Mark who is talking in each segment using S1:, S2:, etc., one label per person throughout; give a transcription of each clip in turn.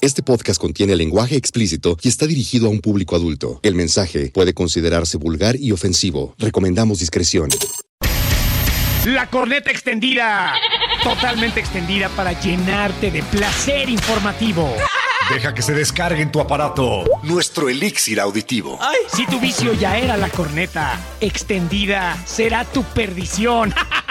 S1: Este podcast contiene lenguaje explícito y está dirigido a un público adulto. El mensaje puede considerarse vulgar y ofensivo. Recomendamos discreción.
S2: La corneta extendida. Totalmente extendida para llenarte de placer informativo.
S3: Deja que se descargue en tu aparato nuestro elixir auditivo.
S2: Si tu vicio ya era la corneta extendida, será tu perdición.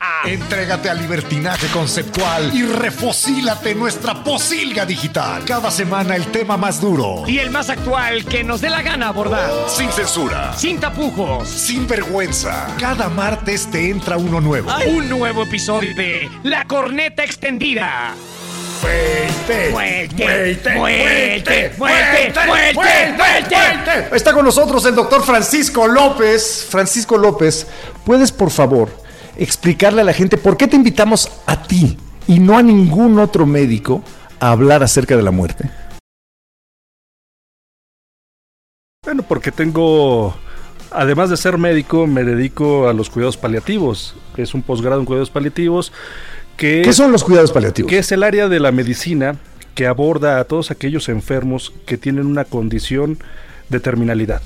S3: Entrégate al libertinaje conceptual y refocílate nuestra posilga digital. Cada semana el tema más duro.
S2: Y el más actual que nos dé la gana abordar.
S3: Sin censura.
S2: Sin tapujos.
S3: Sin vergüenza. Cada martes te entra uno nuevo.
S2: Un nuevo episodio de La Corneta Extendida.
S3: Muerte,
S2: Muerte,
S3: muerte,
S2: muerte, muerte, muerte, muerte.
S4: Está con nosotros el doctor Francisco López. Francisco López, ¿puedes por favor explicarle a la gente por qué te invitamos a ti y no a ningún otro médico a hablar acerca de la muerte?
S5: Bueno, porque tengo, además de ser médico, me dedico a los cuidados paliativos, es un posgrado en cuidados paliativos, que,
S4: ¿Qué son los cuidados paliativos?
S5: que es el área de la medicina que aborda a todos aquellos enfermos que tienen una condición de terminalidad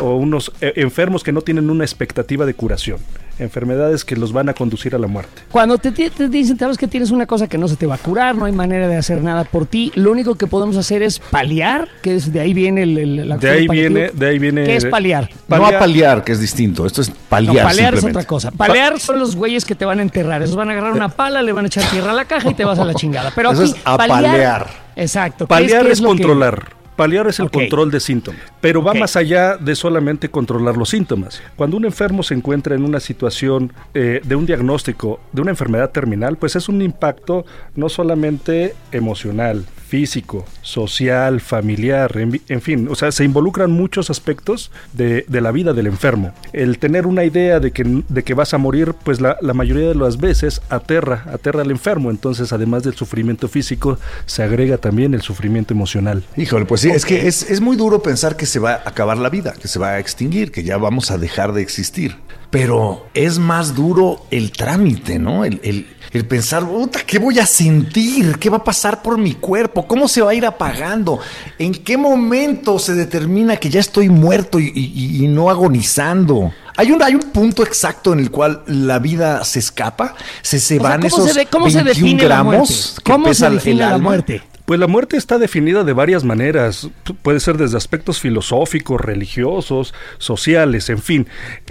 S5: o unos eh, enfermos que no tienen una expectativa de curación, enfermedades que los van a conducir a la muerte.
S6: Cuando te, te- te dicen, sabes que tienes una cosa que no se te va a curar, no hay manera de hacer nada por ti, lo único que podemos hacer es paliar, que es de ahí viene el, el- la
S5: De ahí viene, de ahí viene.
S6: ¿Qué es paliar?
S4: No
S5: Paliar-
S4: a paliar, que es distinto. Esto es
S6: No,
S4: paliar.
S6: palear es otra cosa. Palear son los güeyes que te van a enterrar. Esos van a agarrar una pala, le van a echar tierra a la caja y te vas a la chingada. Pero
S4: Eso
S6: aquí,
S4: es apalear.
S6: Exacto. ¿qué
S5: Paliar es, controlar. Paliar es el control de síntomas, pero va más allá de solamente controlar los síntomas. Cuando un enfermo se encuentra en una situación eh, de un diagnóstico de una enfermedad terminal, pues es un impacto no solamente emocional, físico, social, familiar, en, fin, o sea, se involucran muchos aspectos de, de la vida del enfermo. El tener una idea de que, de que vas a morir, pues la, la mayoría de las veces aterra, aterra al enfermo, entonces además del sufrimiento físico, se agrega también el sufrimiento emocional.
S4: Híjole, pues sí, es que es, es muy duro pensar que se va a acabar la vida, que se va a extinguir, que ya vamos a dejar de existir. Pero es más duro el trámite, ¿no? El, el- el pensar, puta, ¿qué voy a sentir? ¿Qué va a pasar por mi cuerpo? ¿Cómo se va a ir apagando? ¿En qué momento se determina que ya estoy muerto y, y- y no agonizando? Hay un, hay un punto exacto en el cual la vida se escapa, se, se
S6: O sea,
S4: van
S6: ¿cómo
S4: esos
S6: se, cómo se
S4: 21
S6: define la muerte?
S4: gramos que
S6: ¿Cómo
S4: pesa
S6: se
S4: el
S6: define la muerte?
S5: Pues la muerte está definida de varias maneras. Puede ser desde aspectos filosóficos, religiosos, sociales, en fin.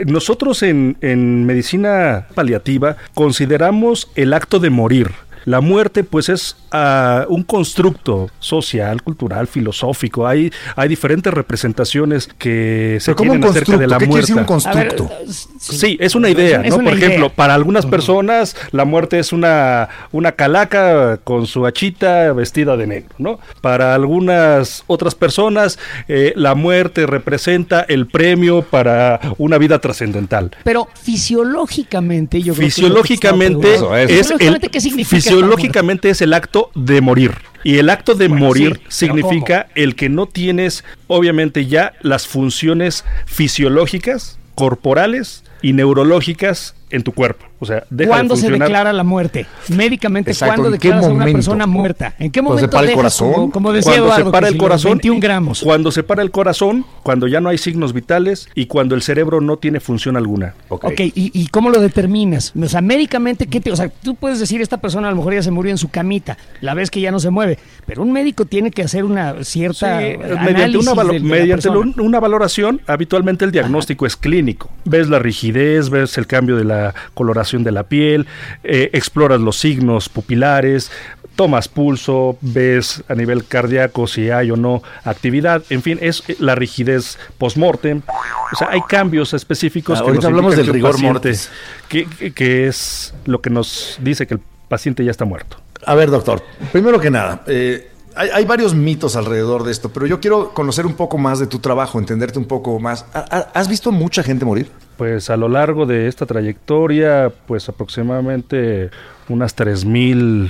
S5: Nosotros en, en medicina paliativa consideramos el acto de morir. La muerte, pues, es ah, un constructo social, cultural, filosófico. Hay, hay diferentes representaciones que se
S4: Pero ¿cómo un
S5: tienen acerca de
S4: constructo?
S5: la
S4: ¿Qué
S5: muerte.
S4: un
S6: A ver,
S4: constructo?
S5: Sí, es una idea,
S6: Es
S5: ¿no?
S6: una
S5: Por
S6: idea.
S5: ejemplo, para algunas personas la muerte es una, una calaca con su hachita vestida de negro, ¿no? Para algunas otras personas eh, la muerte representa el premio para una vida trascendental.
S6: Pero fisiológicamente, yo creo que es lo que
S5: Fisiológicamente es el,
S6: Fisiológicamente, ¿qué significa
S5: fisiológicamente es el acto de morir. Y el acto de
S6: Bueno,
S5: morir
S6: sí,
S5: significa el que no tienes, obviamente, ya las funciones fisiológicas, corporales y neurológicas en tu cuerpo. O sea, deja
S6: ¿Cuándo
S5: de
S6: se declara la muerte? Médicamente,
S4: Exacto,
S6: ¿cuándo
S4: ¿en qué
S6: declaras a una
S4: momento?
S6: persona muerta? ¿En qué
S4: Cuando se
S6: momento
S4: para el corazón,
S6: Como, como decía
S5: cuando
S6: Eduardo,
S5: se para el corazón,
S6: 21 gramos.
S5: cuando se para el corazón, cuando ya no hay signos vitales y cuando el cerebro no tiene función alguna.
S6: Ok, ¿y, y cómo lo determinas? O sea, médicamente, ¿qué te, o sea, tú puedes decir, esta persona a lo mejor ya se murió en su camita, la ves que ya no se mueve, pero un médico tiene que hacer una cierta
S5: Sí, mediante una, valo-
S6: de- de la
S5: mediante
S6: persona.
S5: un- una valoración, habitualmente el diagnóstico es clínico. Ves la rigidez, ves el cambio de la coloración de la piel, eh, exploras los signos pupilares, tomas pulso, ves a nivel cardíaco si hay o no actividad, en fin, es eh, la rigidez post-mortem. O sea, hay cambios específicos
S4: Ah,
S5: que
S4: ahorita
S5: nos
S4: hablamos del
S5: que
S4: rigor
S5: paciente-
S4: mortis.
S5: Que, que- que es lo que nos dice que el paciente ya está muerto.
S4: A ver, doctor, primero que nada, eh, hay, hay varios mitos alrededor de esto, pero yo quiero conocer un poco más de tu trabajo, entenderte un poco más. ¿Ha- ha- ¿Has visto mucha gente morir?
S5: Pues a lo largo de esta trayectoria, pues aproximadamente unas 3.000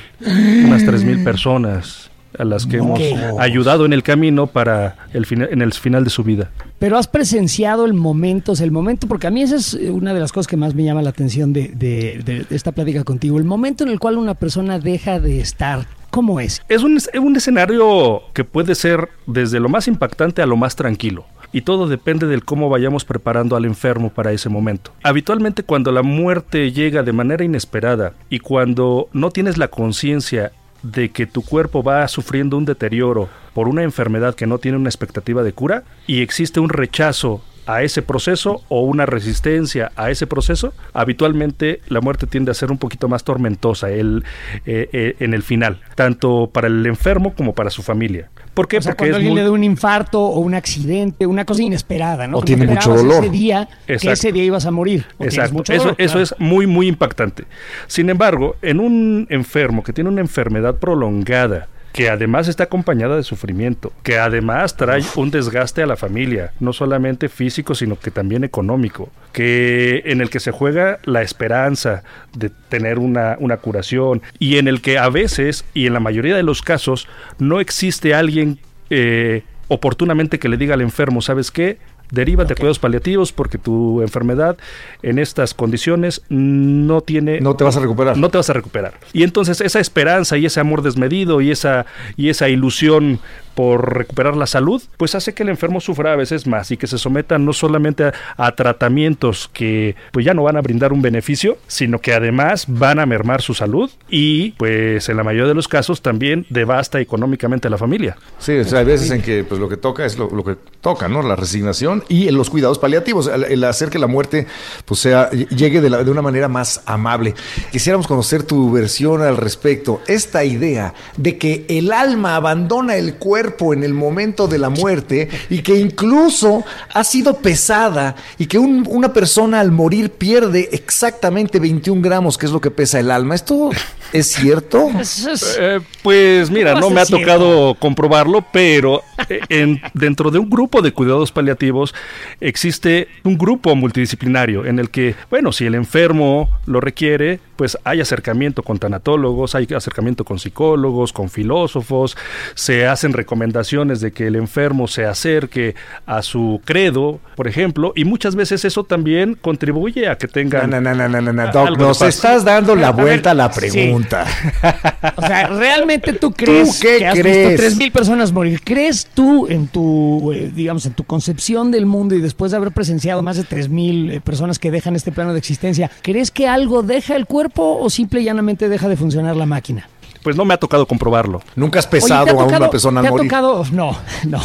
S5: unas 3000 personas a las que hemos ayudado en el camino para el fina- en el final de su vida.
S6: Pero has presenciado el momento, el momento, porque a mí esa es una de las cosas que más me llama la atención de, de- de esta plática contigo, el momento en el cual una persona deja de estar. ¿Cómo es?
S5: Es un, es un escenario que puede ser desde lo más impactante a lo más tranquilo. Y todo depende del cómo vayamos preparando al enfermo para ese momento. Habitualmente cuando la muerte llega de manera inesperada y cuando no tienes la conciencia de que tu cuerpo va sufriendo un deterioro por una enfermedad que no tiene una expectativa de cura y existe un rechazo a ese proceso o una resistencia a ese proceso, habitualmente la muerte tiende a ser un poquito más tormentosa eh, eh, en el final, tanto para el enfermo como para su familia. ¿Por qué?
S6: O sea,
S5: Porque
S6: cuando alguien
S5: muy-
S6: le da un infarto o un accidente, una cosa inesperada, ¿no?
S4: O
S6: Que no
S4: tiene mucho dolor.
S6: Ese día, que ese día ibas a morir. o
S5: Exacto,
S6: mucho
S5: eso,
S6: dolor,
S5: eso
S6: claro.
S5: es muy, muy impactante. Sin embargo, en un enfermo que tiene una enfermedad prolongada, que además está acompañada de sufrimiento, que además trae un desgaste a la familia, no solamente físico, sino que también económico, que en el que se juega la esperanza de tener una, una curación y en el que a veces, y en la mayoría de los casos, no existe alguien eh, oportunamente que le diga al enfermo, ¿sabes qué? Derívate a cuidados paliativos porque tu enfermedad en estas condiciones no tiene
S4: No te vas a recuperar.
S5: no te vas a recuperar. Y entonces esa esperanza y ese amor desmedido y esa y esa ilusión por recuperar la salud, pues hace que el enfermo sufra a veces más y que se someta no solamente a, a tratamientos que pues ya no van a brindar un beneficio, sino que además van a mermar su salud y pues en la mayoría de los casos también devasta económicamente a la familia.
S4: Sí, o sea, hay veces en que pues, lo que toca es lo, lo que toca, ¿no? La resignación y los cuidados paliativos, el, el hacer que la muerte pues sea llegue de, la- de una manera más amable. Quisiéramos conocer tu versión al respecto. Esta idea de que el alma abandona el cuerpo en el momento de la muerte y que incluso ha sido pesada y que un- una persona al morir pierde exactamente 21 gramos, que es lo que pesa el alma. ¿Esto es cierto?
S5: Eh, pues mira,
S6: ¿Cómo
S5: no me ha tocado comprobarlo, pero eh, en- dentro de un grupo de cuidados paliativos existe un grupo multidisciplinario en el que, bueno, si el enfermo lo requiere, pues hay acercamiento con tanatólogos, hay acercamiento con psicólogos, con filósofos, se hacen recomendaciones de que el enfermo se acerque a su credo, por ejemplo, y muchas veces eso también contribuye a que tengan...
S4: No, no, no, no, no, no, Doc, nos estás dando la
S6: A ver,
S4: vuelta a la
S6: sí.
S4: pregunta.
S6: O sea, ¿realmente tú crees
S4: qué
S6: que has
S4: crees?
S6: visto 3.000 personas morir? ¿Crees tú en tu, eh, digamos, en tu concepción del mundo y después de haber presenciado más de 3.000 eh, personas que dejan este plano de existencia, ¿crees que algo deja el cuerpo o simple y llanamente deja de funcionar la máquina?
S5: Pues no me ha tocado comprobarlo.
S4: Nunca has pesado
S6: ¿te ha
S4: a una persona
S6: ¿Te
S4: al
S6: ha
S4: morir.
S6: tocado? No, no.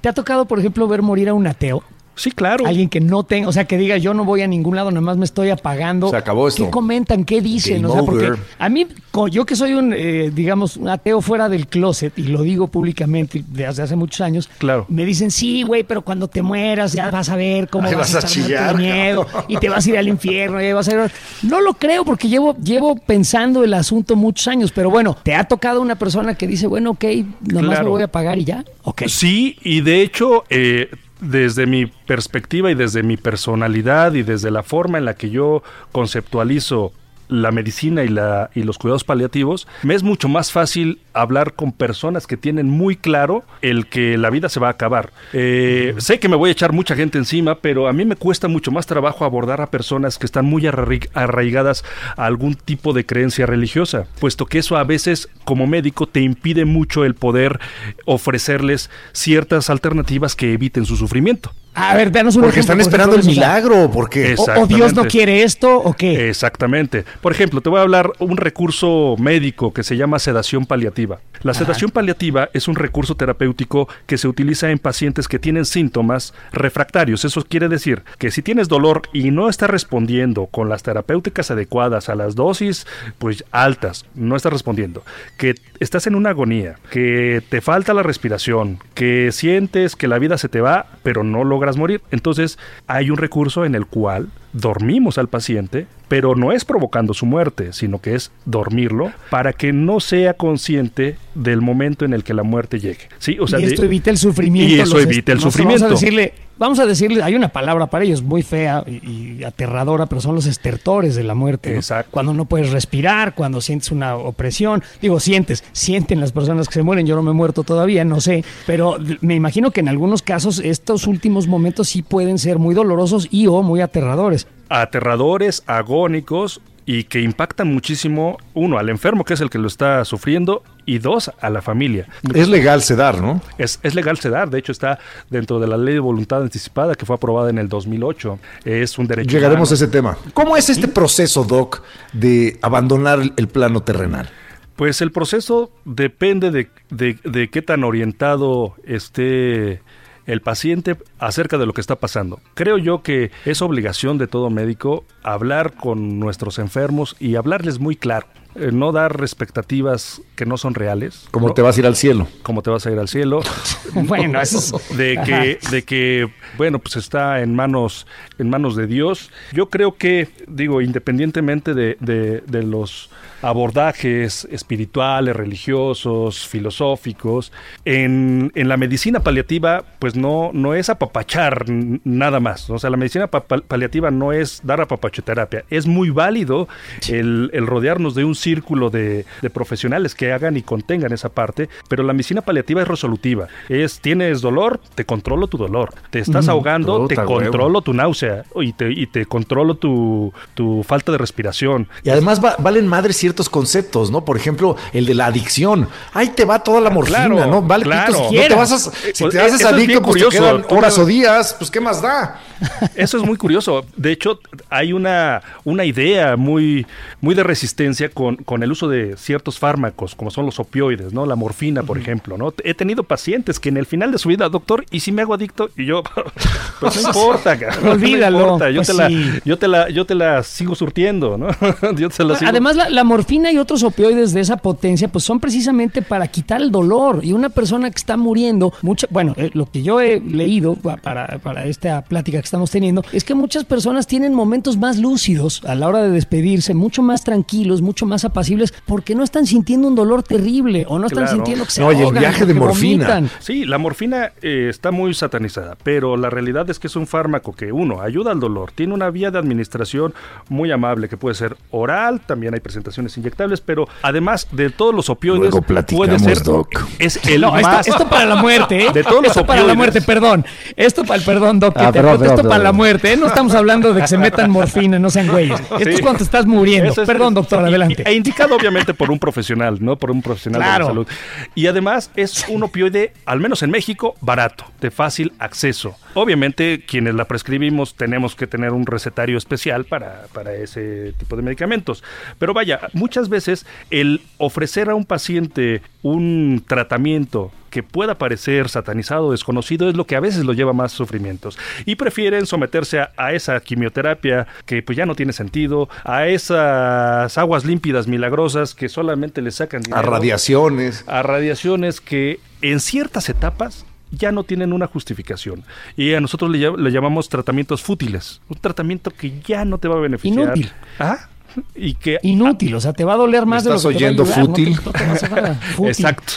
S6: ¿Te ha tocado, por ejemplo, ver morir a un ateo?
S5: Sí, claro.
S6: Alguien que no tenga, o sea, que diga yo no voy a ningún lado, nada más me estoy apagando.
S4: Se acabó esto.
S6: ¿Qué comentan? ¿Qué dicen?
S4: Game
S6: o sea, porque
S4: over.
S6: a mí, yo que soy un, eh, digamos, un ateo fuera del closet, y lo digo públicamente desde hace muchos años,
S5: Claro.
S6: me dicen, sí, güey, pero cuando te mueras ya vas a ver cómo
S4: Ay,
S6: vas,
S4: vas a
S6: estar
S4: chillar,
S6: miedo
S4: cabrón.
S6: y te vas a ir al infierno. y vas a ir- No lo creo porque llevo, llevo pensando el asunto muchos años, pero bueno, ¿te ha tocado una persona que dice, bueno, ok, nomás me
S5: Claro.
S6: voy a pagar y ya? Ok.
S5: Sí, y de hecho, eh, desde mi perspectiva y desde mi personalidad y desde la forma en la que yo conceptualizo la medicina y, la, y los cuidados paliativos, me es mucho más fácil hablar con personas que tienen muy claro el que la vida se va a acabar. Eh, Sé que me voy a echar mucha gente encima, pero a mí me cuesta mucho más trabajo abordar a personas que están muy arrai- arraigadas a algún tipo de creencia religiosa, puesto que eso a veces como médico te impide mucho el poder ofrecerles ciertas alternativas que eviten su sufrimiento.
S6: A ver, danos un
S4: Porque
S6: ejemplo,
S4: están
S6: por
S4: esperando el
S6: ejemplo,
S4: milagro, porque
S6: O, o Dios no quiere esto o qué.
S5: Exactamente. Por ejemplo, te voy a hablar un recurso médico que se llama sedación paliativa. La sedación paliativa es un recurso terapéutico que se utiliza en pacientes que tienen síntomas refractarios. Eso quiere decir que si tienes dolor y no estás respondiendo con las terapéuticas adecuadas a las dosis pues altas, no estás respondiendo, que estás en una agonía, que te falta la respiración, que sientes que la vida se te va, pero no logras logras morir. Entonces hay un recurso en el cual dormimos al paciente, pero no es provocando su muerte, sino que es dormirlo para que no sea consciente del momento en el que la muerte llegue. ¿Sí?
S6: O sea, y esto evita el sufrimiento.
S5: Y eso evita el sufrimiento.
S6: Vamos a decirle, vamos a decirle, hay una palabra para ellos muy fea y, aterradora, pero son los estertores de la muerte.
S5: Exacto.
S6: Cuando no puedes respirar, cuando sientes una opresión. Digo, sientes, sienten las personas que se mueren. Yo no me he muerto todavía, no sé. Pero me imagino que en algunos casos estos últimos momentos sí pueden ser muy dolorosos y o muy aterradores
S5: aterradores, agónicos y que impactan muchísimo, uno, al enfermo, que es el que lo está sufriendo, y dos, a la familia.
S3: Es legal sedar, ¿no?
S5: Es, es legal sedar, de hecho está dentro de la ley de voluntad anticipada que fue aprobada en el 2008. Es un derecho.
S3: Llegaremos a ese tema. ¿Cómo es este proceso, Doc, de abandonar el plano terrenal?
S5: Pues el proceso depende de, de, de qué tan orientado esté el paciente acerca de lo que está pasando. Creo yo que es obligación de todo médico hablar con nuestros enfermos y hablarles muy claro. Eh, no dar expectativas que no son reales.
S3: Como te vas a ir al cielo.
S5: Como te vas a ir al cielo.
S6: bueno, eso
S5: de que, de que, bueno, pues está en manos, en manos de Dios. Yo creo que, digo, independientemente de, de los abordajes espirituales, religiosos, filosóficos. En, en, la medicina paliativa, pues no, no es apapachar nada más. O sea, la medicina paliativa no es dar apapachoterapia. Es muy válido el, el rodearnos de un círculo de, de, profesionales que hagan y contengan esa parte, pero la medicina paliativa es resolutiva. Es, tienes dolor, te controlo tu dolor. Te estás ahogando, te controlo tu náusea y te, y te controlo tu, tu falta de respiración.
S3: Y además valen madres ciertos conceptos, ¿no? Por ejemplo, el de la adicción. Ahí te va toda la morfina, ¿no? Vale,
S5: claro.
S3: si te vas a, si te haces adicto, pues te quedan horas o días, pues ¿qué más da?
S5: Eso es muy curioso. De hecho, hay una, una idea muy, muy de resistencia con, con el uso de ciertos fármacos, como son los opioides, ¿no? La morfina, por ejemplo, ¿no? He tenido pacientes que en el final de su vida, doctor, ¿y si me hago adicto? Y yo, pues no importa,
S6: Olvídalo. No importa.
S5: Yo,
S6: pues
S5: te la, yo, te la, yo te la sigo surtiendo, ¿no?
S6: yo te la sigo. Además, la, la morfina y otros opioides de esa potencia, pues son precisamente para quitar el dolor. Y una persona que está muriendo, mucha, bueno, eh, lo que yo he leído para, para esta plática que estamos teniendo, es que muchas personas tienen momentos más lúcidos a la hora de despedirse, mucho más tranquilos, mucho más apacibles, porque no están sintiendo un dolor terrible o no están sintiendo que se no,
S3: el viaje de morfina.
S5: Sí, la morfina eh, está muy satanizada, pero la realidad es que es un fármaco que, uno, ayuda al dolor, tiene una vía de administración muy amable que puede ser oral, también hay presentaciones inyectables, pero además de todos los opioides, puede ser.
S3: Doc.
S5: Es el
S6: más. Esto, para la muerte, ¿eh? De todos los esto para la muerte, perdón. Esto para el perdón, Doc. Ah, esto para la muerte, ¿eh? No estamos hablando de que se metan morfina, no sean güeyes. Esto es cuando te estás muriendo. perdón, doctor, adelante.
S5: E indicado, obviamente, por un profesional, ¿no? Por un profesional de la salud. Y además es un opioide, al menos en México, barato, de fácil acceso. Obviamente, quienes la prescribimos tenemos que tener un recetario especial para, para ese tipo de medicamentos. Pero vaya, muchas veces el ofrecer a un paciente un tratamiento que pueda parecer satanizado o desconocido es lo que a veces lo lleva a más sufrimientos. Y prefieren someterse a, esa quimioterapia que pues ya no tiene sentido, a esas aguas límpidas milagrosas que solamente le sacan dinero,
S3: A radiaciones.
S5: A radiaciones que en ciertas etapas ya no tienen una justificación. Y a nosotros le, le, llamamos tratamientos fútiles. Un tratamiento que ya no te va a beneficiar.
S6: Inútil.
S5: ¿Ah? y que
S6: inútil, o sea, te va a doler más de lo que
S3: oyendo te va a fútil?
S5: fútil. Exacto.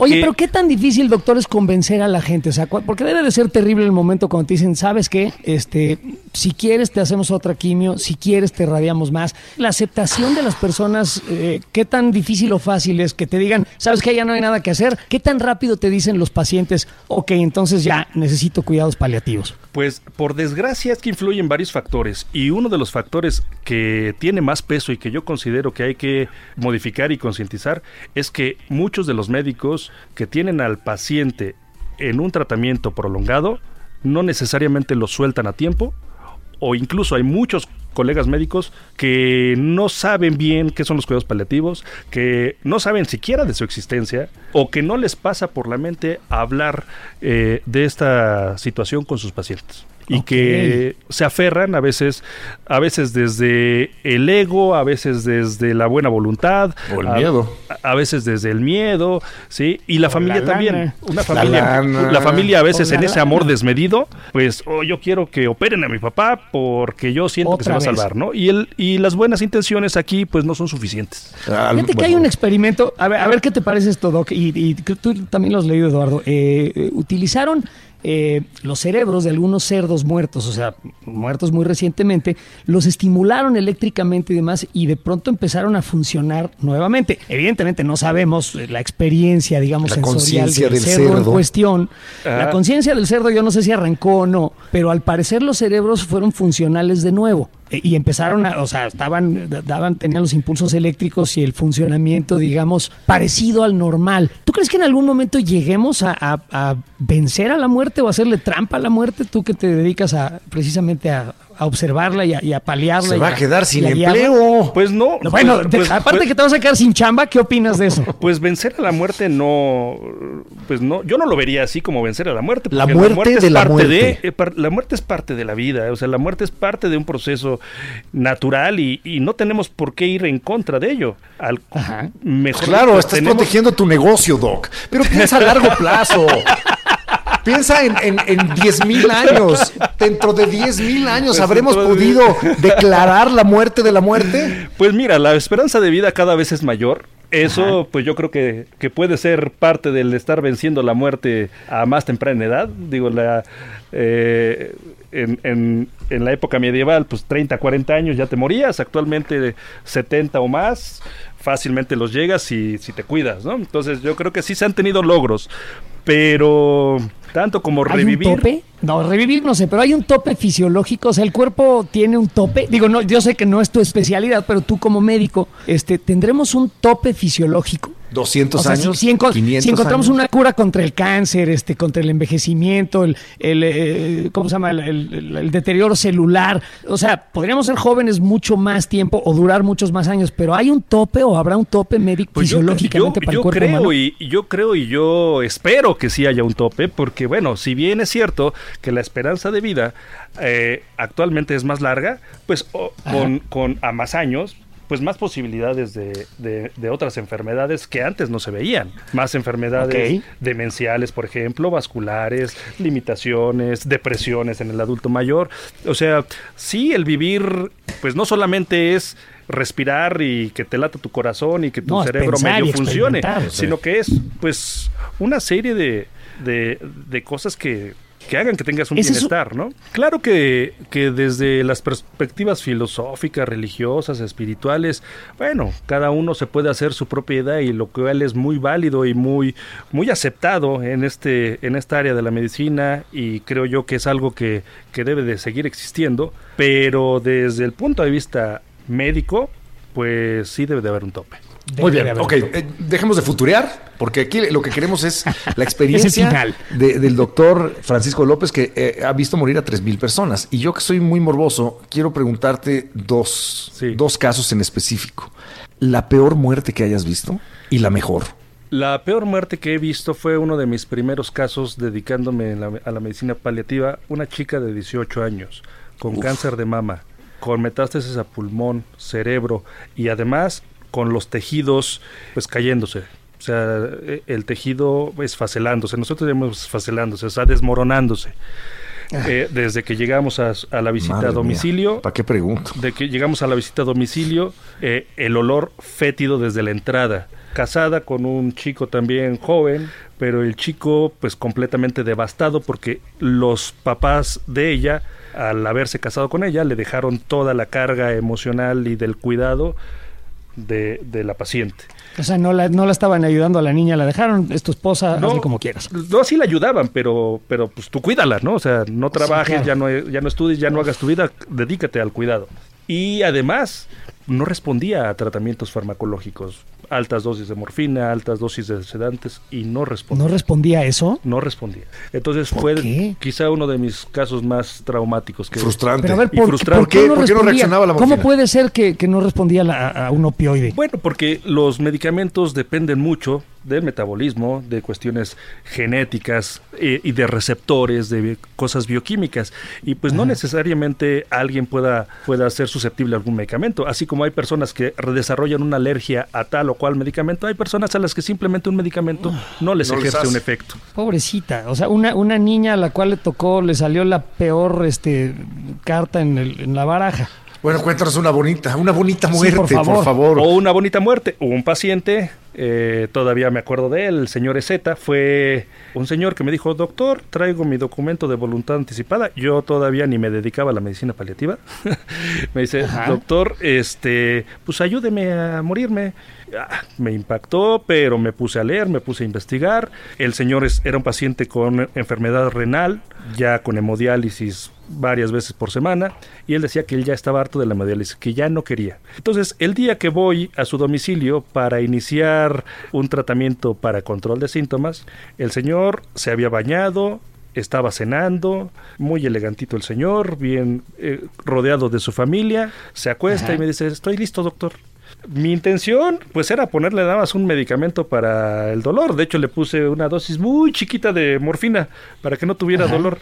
S6: Oye, pero qué tan difícil, doctor, es convencer a la gente, o sea, porque debe de ser terrible el momento cuando te dicen, sabes qué, este, si quieres te hacemos otra quimio, si quieres te radiamos más. La aceptación de las personas, eh, qué tan difícil o fácil es que te digan, sabes que ya no hay nada que hacer, qué tan rápido te dicen los pacientes, ok, entonces ya necesito cuidados paliativos.
S5: Pues por desgracia es que influyen varios factores y uno de los factores que tiene más peso y que yo considero que hay que modificar y concientizar es que muchos de los médicos que tienen al paciente en un tratamiento prolongado no necesariamente lo sueltan a tiempo o incluso hay muchos colegas médicos que no saben bien qué son los cuidados paliativos, que no saben siquiera de su existencia o que no les pasa por la mente hablar eh, de esta situación con sus pacientes y que se aferran a veces a veces desde el ego, a veces desde la buena voluntad,
S4: O el
S5: a-
S4: miedo.
S5: a, veces desde el miedo, sí, y la
S6: O
S5: familia
S6: la
S5: también,
S6: lana.
S5: una familia, la familia a veces en ese
S6: lana.
S5: amor desmedido, pues oh, yo quiero que operen a mi papá porque yo siento que se va a
S6: vez.
S5: salvar, ¿no? Y el y las buenas intenciones aquí pues no son suficientes.
S4: Al-
S6: Fíjate que hay un experimento, a ver, a ver qué te parece esto, Doc, y, y que tú también lo has leído, Eduardo. Eh, eh, utilizaron eh, los cerebros de algunos cerdos muertos, o sea, muertos muy recientemente, los estimularon eléctricamente y demás, y de pronto empezaron a funcionar nuevamente. Evidentemente no sabemos la experiencia, digamos,
S3: La
S6: sensorial
S3: conciencia
S6: del,
S3: del
S6: cerdo, en cuestión.
S5: Ah.
S6: La conciencia del cerdo yo no sé si arrancó o no, pero al parecer los cerebros fueron funcionales de nuevo. E- Y empezaron a, o sea, estaban, daban, tenían los impulsos eléctricos y el funcionamiento, digamos, parecido al normal. ¿Tú crees que en algún momento lleguemos a, a- vencer a la muerte o hacerle trampa a la muerte? Tú que te dedicas a precisamente a, a observarla y a, y a paliarla.
S4: se
S6: y
S4: va a quedar sin empleo.
S5: Pues no,
S6: No, Bueno,
S5: pues-
S6: te-
S5: pues-
S6: aparte
S5: pues-
S6: que te vas a quedar sin chamba, ¿qué opinas de eso?
S5: Pues vencer a la muerte no, pues no, yo no lo vería así como vencer a la muerte.
S3: La muerte
S5: es
S3: de la
S5: parte
S3: muerte.
S5: de- eh, par- la muerte es parte de la vida, o sea, la muerte es parte de un proceso natural y, y no tenemos por qué ir en contra de ello. Al,
S6: Ajá.
S5: mejor
S3: Claro, estás
S5: tenemos-
S3: protegiendo tu negocio, Doc. Pero piensa a largo plazo. Piensa en, en, en 10 mil años. Dentro de 10 mil años
S5: Pues
S3: habremos podido declarar la muerte de la muerte.
S5: Pues mira, la esperanza de vida cada vez es mayor. Eso, pues yo creo que, que puede ser parte del estar venciendo la muerte a más temprana edad. Digo, la eh, en, en- en la época medieval, pues 30, 40 años ya te morías. Actualmente 70 o más, fácilmente los llegas si, si te cuidas, ¿no? Entonces yo creo que sí se han tenido logros, pero tanto como
S6: ¿Hay
S5: revivir...
S6: un tope? No, revivir no sé, pero hay un tope fisiológico, o sea, el cuerpo tiene un tope. Digo, no, yo sé que no es tu especialidad, pero tú como médico, este, tendremos un tope fisiológico.
S3: 200
S6: O sea,
S3: años.
S6: si, si enco-
S3: 500
S6: si encontramos
S3: años.
S6: una cura contra el cáncer, este, contra el envejecimiento, el, el, eh, ¿cómo se llama? El, el- el deterioro celular. O sea, podríamos ser jóvenes mucho más tiempo o durar muchos más años, pero ¿hay un tope o habrá un tope médico
S5: Pues yo,
S6: fisiológicamente
S5: yo-
S6: para
S5: yo
S6: el cuerpo
S5: creo
S6: humano?
S5: y y yo creo y yo espero que sí haya un tope porque bueno si bien es cierto que la esperanza de vida eh, actualmente es más larga pues con, con a más años pues más posibilidades de, de- de otras enfermedades que antes no se veían. Más enfermedades demenciales, por ejemplo, vasculares, limitaciones, depresiones en el adulto mayor. O sea, sí, el vivir, pues no solamente es respirar y que te lata tu corazón y que tu
S6: No,
S5: cerebro medio funcione, sino que es pues una serie de, de, de cosas que, que hagan que tengas un
S6: es
S5: bienestar, ¿no? Claro que, que desde las perspectivas filosóficas, religiosas, espirituales, bueno, cada uno se puede hacer su propia idea y lo cual es muy válido y muy, muy aceptado en este, en esta área de la medicina y creo yo que es algo que, que debe de seguir existiendo, pero desde el punto de vista médico, pues sí debe de haber un tope.
S3: Muy bien,
S6: de
S3: ok. eh, dejemos de futurear, porque aquí lo que queremos es la experiencia
S6: final.
S3: de- del doctor Francisco López, que eh, ha visto morir a 3.000 personas. Y yo que soy muy morboso, quiero preguntarte dos,
S5: Sí.
S3: dos casos en específico. La peor muerte que hayas visto y la mejor.
S5: La peor muerte que he visto fue uno de mis primeros casos dedicándome la- a la medicina paliativa, una chica de 18 años con cáncer de mama, con metástasis a pulmón, cerebro y además con los tejidos pues cayéndose. O sea, eh, el tejido esfacelándose, nosotros llamamos esfacelándose, o sea, desmoronándose. Eh, desde que llegamos a, a la visita
S3: Madre
S5: a domicilio,
S3: ¿Para qué pregunto?
S5: de que llegamos a la visita a domicilio, eh, el olor fétido desde la entrada. Casada con un chico también joven, pero el chico pues completamente devastado porque los papás de ella, al haberse casado con ella, le dejaron toda la carga emocional y del cuidado de, de la paciente.
S6: O sea, no la, no la estaban ayudando a la niña, la dejaron, es tu esposa,
S5: No,
S6: hazle como quieras.
S5: No, sí la ayudaban, pero, pero pues tú cuídala, ¿no? O sea, no trabajes,
S6: claro.
S5: ya, no, ya no estudies, ya no hagas tu vida, dedícate al cuidado. Y además, no respondía a tratamientos farmacológicos. Altas dosis de morfina, altas dosis de sedantes y no respondía.
S6: ¿No respondía a eso?
S5: No respondía. Entonces
S6: ¿Por
S5: fue
S6: qué?
S5: quizá uno de mis casos más traumáticos. Que
S3: Frustrante.
S6: Pero a ver,
S5: Y
S6: ¿por,
S5: frustrante.
S6: ¿por qué,
S3: ¿Por qué-
S6: no
S3: por qué no reaccionaba la
S6: ¿Cómo
S3: morfina?
S6: puede ser que, que no respondía la- a, a un opioide?
S5: Bueno, porque los medicamentos dependen mucho del metabolismo, de cuestiones genéticas eh, y de receptores, de cosas bioquímicas. Y pues no necesariamente alguien pueda, pueda ser susceptible a algún medicamento. Así como hay personas que desarrollan una alergia a tal o cual medicamento, hay personas a las que simplemente un medicamento no les
S3: No les
S5: ejerce un efecto.
S6: Pobrecita, o sea, una, una niña a la cual le tocó, le salió la peor este, carta en, el- en la baraja.
S3: Bueno, cuéntanos una bonita, una bonita muerte,
S6: por
S3: por
S6: favor.
S3: favor.
S5: O una bonita muerte. Hubo un paciente, eh, todavía me acuerdo de él, el señor Ezeta, fue un señor que me dijo, doctor, traigo mi documento de voluntad anticipada. Yo todavía ni me dedicaba a la medicina paliativa. me dice,
S6: Ajá.
S5: doctor, este, pues ayúdeme a morirme. Ah, me impactó, pero me puse a leer, me puse a investigar. El señor es- era un paciente con enfermedad renal, ya con hemodiálisis varias veces por semana, y él decía que él ya estaba harto de la hemodiálisis, que ya no quería. Entonces, el día que voy a su domicilio para iniciar un tratamiento para control de síntomas, el señor se había bañado, estaba cenando, muy elegantito el señor, bien eh, rodeado de su familia, se acuesta
S6: Ajá.
S5: y me dice, estoy listo, doctor. Mi intención, pues, era ponerle nada más un medicamento para el dolor. De hecho, le puse una dosis muy chiquita de morfina para que no tuviera
S6: Ajá.
S5: dolor.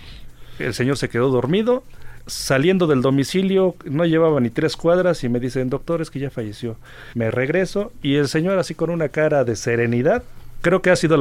S5: El señor se quedó dormido. Saliendo del domicilio, no llevaba ni tres cuadras y me dicen, doctor, es que ya falleció. Me regreso y el señor así con una cara de serenidad. Creo que ha sido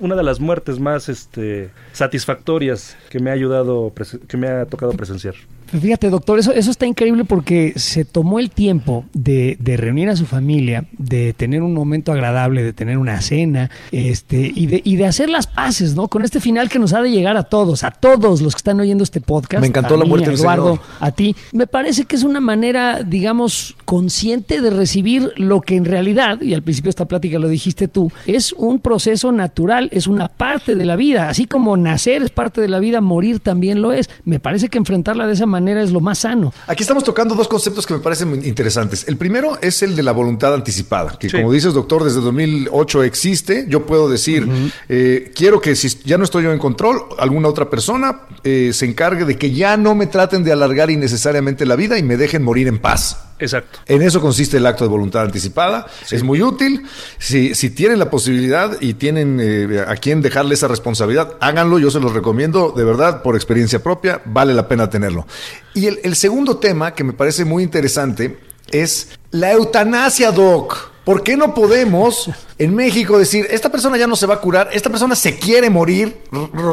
S5: una de las muertes más este, satisfactorias que me ha ayudado, que me ha tocado presenciar.
S6: Fíjate, doctor, eso, eso está increíble porque se tomó el tiempo de, de reunir a su familia, de tener un momento agradable, de tener una cena, este, y de, y de hacer las paces, ¿no? Con este final que nos ha de llegar a todos, a todos los que están oyendo este podcast.
S3: Me encantó
S6: a
S3: la
S6: mí,
S3: muerte
S6: a
S3: del
S6: Eduardo,
S3: señor.
S6: a ti. Me parece que es una manera, digamos, consciente de recibir lo que en realidad, y al principio de esta plática lo dijiste tú, es un proceso natural, es una parte de la vida. Así como nacer es parte de la vida, morir también lo es. Me parece que enfrentarla de esa manera es lo más sano.
S3: Aquí estamos tocando dos conceptos que me parecen muy interesantes. El primero es el de la voluntad anticipada, que
S5: Sí.
S3: como dices, doctor, desde 2008 existe. Yo puedo decir, eh, quiero que si ya no estoy yo en control, alguna otra persona eh, se encargue de que ya no me traten de alargar innecesariamente la vida y me dejen morir en paz.
S5: Exacto.
S3: En eso consiste el acto de voluntad anticipada. Es muy útil. Si, si tienen la posibilidad y tienen eh, a quien dejarle esa responsabilidad, háganlo. Yo se los recomiendo, de verdad, por experiencia propia, vale la pena tenerlo. Y el, el segundo tema que me parece muy interesante es la eutanasia, Doc. ¿Por qué no podemos en México decir, esta persona ya no se va a curar, esta persona se quiere morir,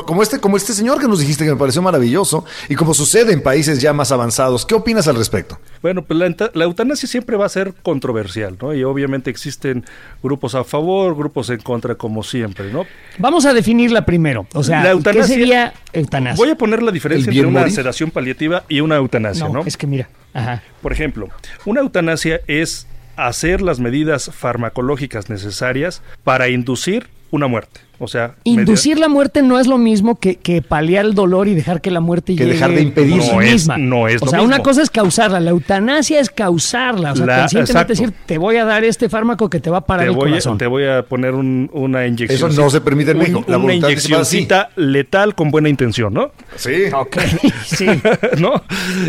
S3: como este, como este señor que nos dijiste que me pareció maravilloso, y como sucede en países ya más avanzados? ¿Qué opinas al respecto?
S5: Bueno, pues la, eutanasia siempre va a ser controversial, ¿no? Y obviamente existen grupos a favor, grupos en contra, como siempre, ¿no?
S6: Vamos a definirla primero. O sea,
S5: La eutanasia-
S6: ¿qué sería eutanasia?
S5: Voy a poner la diferencia
S3: ¿El
S5: entre una
S3: morir?
S5: sedación paliativa y una eutanasia,
S6: no,
S5: ¿no?
S6: es que mira. Ajá.
S5: Por ejemplo, una eutanasia es hacer las medidas farmacológicas necesarias para inducir una muerte. O sea,
S6: Inducir la muerte no es lo mismo que, que paliar el dolor y dejar que la muerte
S3: Que
S6: llegue
S3: dejar de impedir.
S6: por sí
S5: No es-
S6: misma.
S5: no es
S6: o
S5: lo
S6: sea, una cosa es causarla, la eutanasia es causarla. O sea,
S5: La-
S6: conscientemente
S5: exacto.
S6: decir, te voy a dar este fármaco que te va a parar
S5: te
S6: el
S5: voy, a,
S6: corazón.
S5: te voy a poner un- una inyección.
S3: Eso no se permite en México. La
S5: una inyeccióncita letal con buena intención, ¿no?
S3: Sí.
S6: Ok, sí.
S5: ¿no?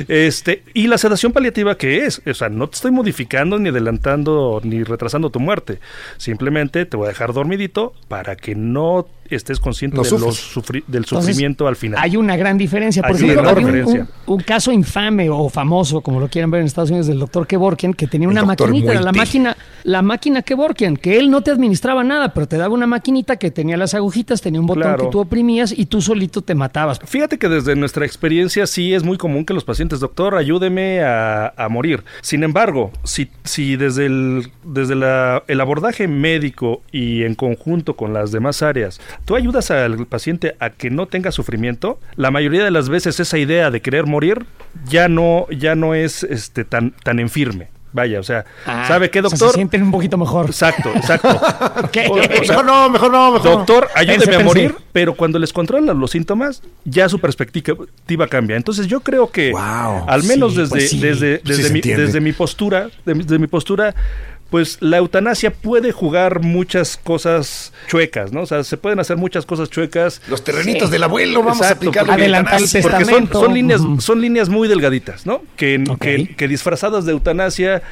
S5: Este, y la sedación paliativa, ¿qué es? O sea, no te estoy modificando, ni adelantando, ni retrasando tu muerte. Simplemente te voy a dejar dormidito para que no no estés consciente
S3: No
S5: de
S3: sufras.
S5: los sufri- del
S6: Entonces,
S5: sufrimiento al final.
S6: Hay una gran diferencia. Por
S5: Hay una
S6: ejemplo, un, un-
S5: diferencia.
S6: un caso infame o famoso, como lo quieran ver en Estados Unidos, del doctor Kevorkian, que tenía
S3: El
S6: una maquinita, era la máquina, la máquina Kevorkian, que él no te administraba nada, pero te daba una maquinita que tenía las agujitas, tenía un botón
S5: Claro.
S6: que tú oprimías y tú solito te matabas.
S5: Fíjate que desde nuestra experiencia sí es muy común que los pacientes, doctor, ayúdeme a, a morir. Sin embargo, si, si desde, el, desde la- el abordaje médico y en conjunto con las demás áreas, tú ayudas al paciente a que no tenga sufrimiento, la mayoría de las veces esa idea de querer morir ya no, ya no es este, tan, tan en firme. Vaya, o sea,
S6: Ah,
S5: ¿sabe qué,
S6: o sea,
S5: doctor?
S6: se sienten un poquito mejor.
S5: Exacto, exacto.
S6: Ok.
S5: O- o sea,
S3: mejor no, mejor no, mejor no.
S5: Doctor, ayúdeme
S6: Pense,
S5: a
S6: pense.
S5: morir, pero cuando les controlan los síntomas, ya su perspectiva cambia. Entonces yo creo que,
S3: Wow,
S5: al menos
S6: sí,
S5: desde,
S6: pues sí,
S5: desde,
S3: sí
S5: desde, mi, desde mi postura, de mi, de mi postura, pues la eutanasia puede jugar muchas cosas chuecas, ¿no? O sea, se pueden hacer muchas cosas chuecas.
S3: Los terrenitos del abuelo, vamos
S5: Exacto,
S3: a aplicar
S6: Adelantar el
S5: porque son,
S6: testamento.
S5: son líneas, son líneas muy delgaditas, ¿no? Que, que, que disfrazadas de eutanasia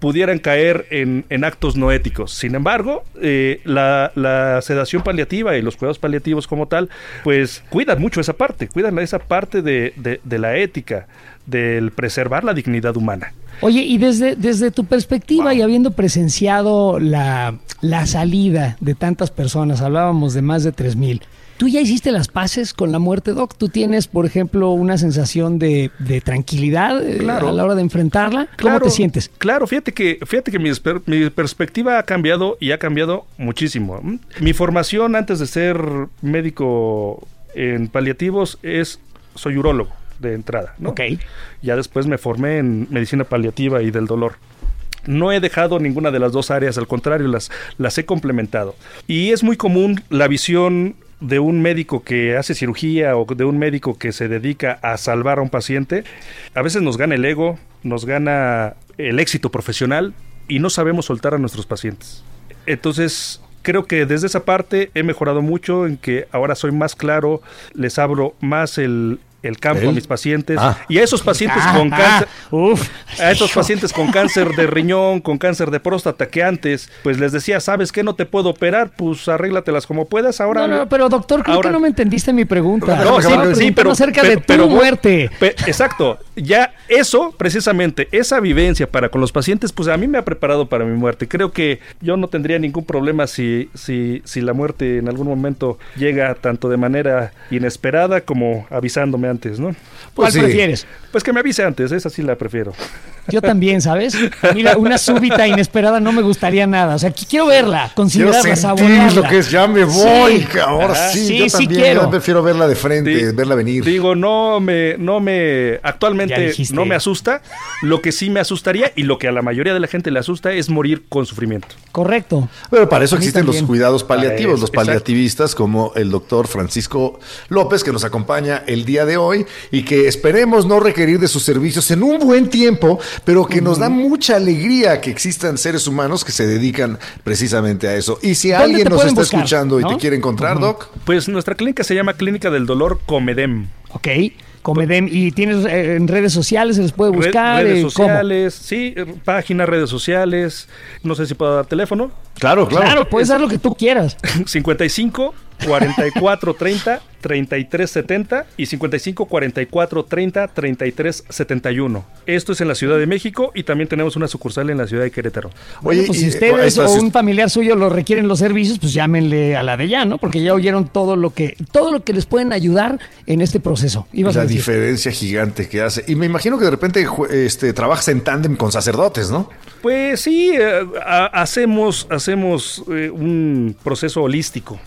S5: pudieran caer en, en actos no éticos. Sin embargo, eh, la, la sedación paliativa y los cuidados paliativos como tal, pues cuidan mucho esa parte, cuidan esa parte de, de- de la ética, del preservar la dignidad humana.
S6: Oye, y desde, desde tu perspectiva y habiendo presenciado la, la salida de tantas personas, hablábamos de más de 3.000, ¿tú ya hiciste las paces con la muerte, Doc? ¿Tú tienes, por ejemplo, una sensación de, de tranquilidad eh,
S5: Claro.
S6: a la hora de enfrentarla? ¿Cómo te sientes?
S5: Claro, fíjate que, fíjate que mi, mi perspectiva ha cambiado y ha cambiado muchísimo. Mi formación antes de ser médico en paliativos es, soy urólogo de entrada, ¿no?
S6: Ok.
S5: Ya después me formé en medicina paliativa y del dolor. No he dejado ninguna de las dos áreas, al contrario, las, las he complementado. Y es muy común la visión de un médico que hace cirugía o de un médico que se dedica a salvar a un paciente. A veces nos gana el ego, nos gana el éxito profesional y no sabemos soltar a nuestros pacientes. Entonces, creo que desde esa parte he mejorado mucho en que ahora soy más claro, les abro más el, el campo a
S3: ¿Él?
S5: mis pacientes
S3: Ah.
S5: y a esos pacientes
S6: Ah,
S5: con
S6: ah,
S5: cáncer.
S6: uf.
S5: A estos pacientes con cáncer de riñón, con cáncer de próstata, que antes, pues les decía, ¿sabes qué? No te puedo operar, pues arréglatelas como puedas. Ahora.
S6: No, no, pero doctor, creo
S5: ahora-
S6: que no me entendiste mi pregunta.
S5: No, sí, sí, pero.
S6: acerca
S5: pero-
S6: de tu
S5: pero
S6: muerte.
S5: exacto. Ya eso, precisamente, esa vivencia para con los pacientes, pues a mí me ha preparado para mi muerte. Creo que yo no tendría ningún problema si, si, si la muerte en algún momento llega tanto de manera inesperada como avisándome antes, ¿no?
S6: ¿Cuál
S3: Pues sí.
S6: prefieres?
S5: Pues que me avise antes, esa sí la prefiero.
S6: Yo también, ¿sabes? Mira, una súbita inesperada no me gustaría nada. O sea, qu- quiero verla, considerarla, saborearla.
S3: lo que es, ya me voy,
S6: Sí.
S3: ahora sí,
S6: Sí,
S3: yo
S6: sí
S3: también
S6: quiero.
S3: ya prefiero verla de frente, verla venir.
S5: Digo, no me, no me, actualmente no me asusta. Lo que sí me asustaría y lo que a la mayoría de la gente le asusta es morir con sufrimiento.
S6: Correcto.
S3: Pero para eso existen los cuidados paliativos, los
S5: exacto.
S3: paliativistas como el doctor Francisco López, que nos acompaña el día de hoy y que esperemos no requerir de sus servicios en un buen tiempo, pero que nos da mucha alegría que existan seres humanos que se dedican precisamente a eso. Y si
S6: ¿Dónde
S3: alguien nos está
S6: buscar,
S3: escuchando y
S6: no?
S3: te quiere encontrar, Doc,
S5: Pues nuestra clínica se llama Clínica del Dolor Comedem.
S6: Ok. Comedem. ¿Y tienes eh, en redes sociales? ¿Se les puede
S5: Red-
S6: buscar?
S5: redes
S6: Eh, ¿cómo?
S5: sociales, sí, eh, página, redes sociales. No sé si puedo dar teléfono.
S3: claro, claro.
S6: Claro, puedes dar lo que tú quieras.
S5: 55 44 30 33 70 y 55 44 30 33 71. Esto es en la Ciudad de México y también tenemos una sucursal en la ciudad de Querétaro.
S6: Bueno, pues
S3: y-
S6: si
S3: ahí
S6: ustedes o un familiar suyo lo requieren los servicios, pues llámenle a la de ya, ¿no? Porque ya oyeron todo lo que todo lo que les pueden ayudar en este proceso. Ibas
S3: la diferencia gigante que hace. Y me imagino que de repente este, trabajas en tándem con sacerdotes, ¿no?
S5: Pues sí, eh, ha- hacemos, hacemos eh, un proceso holístico,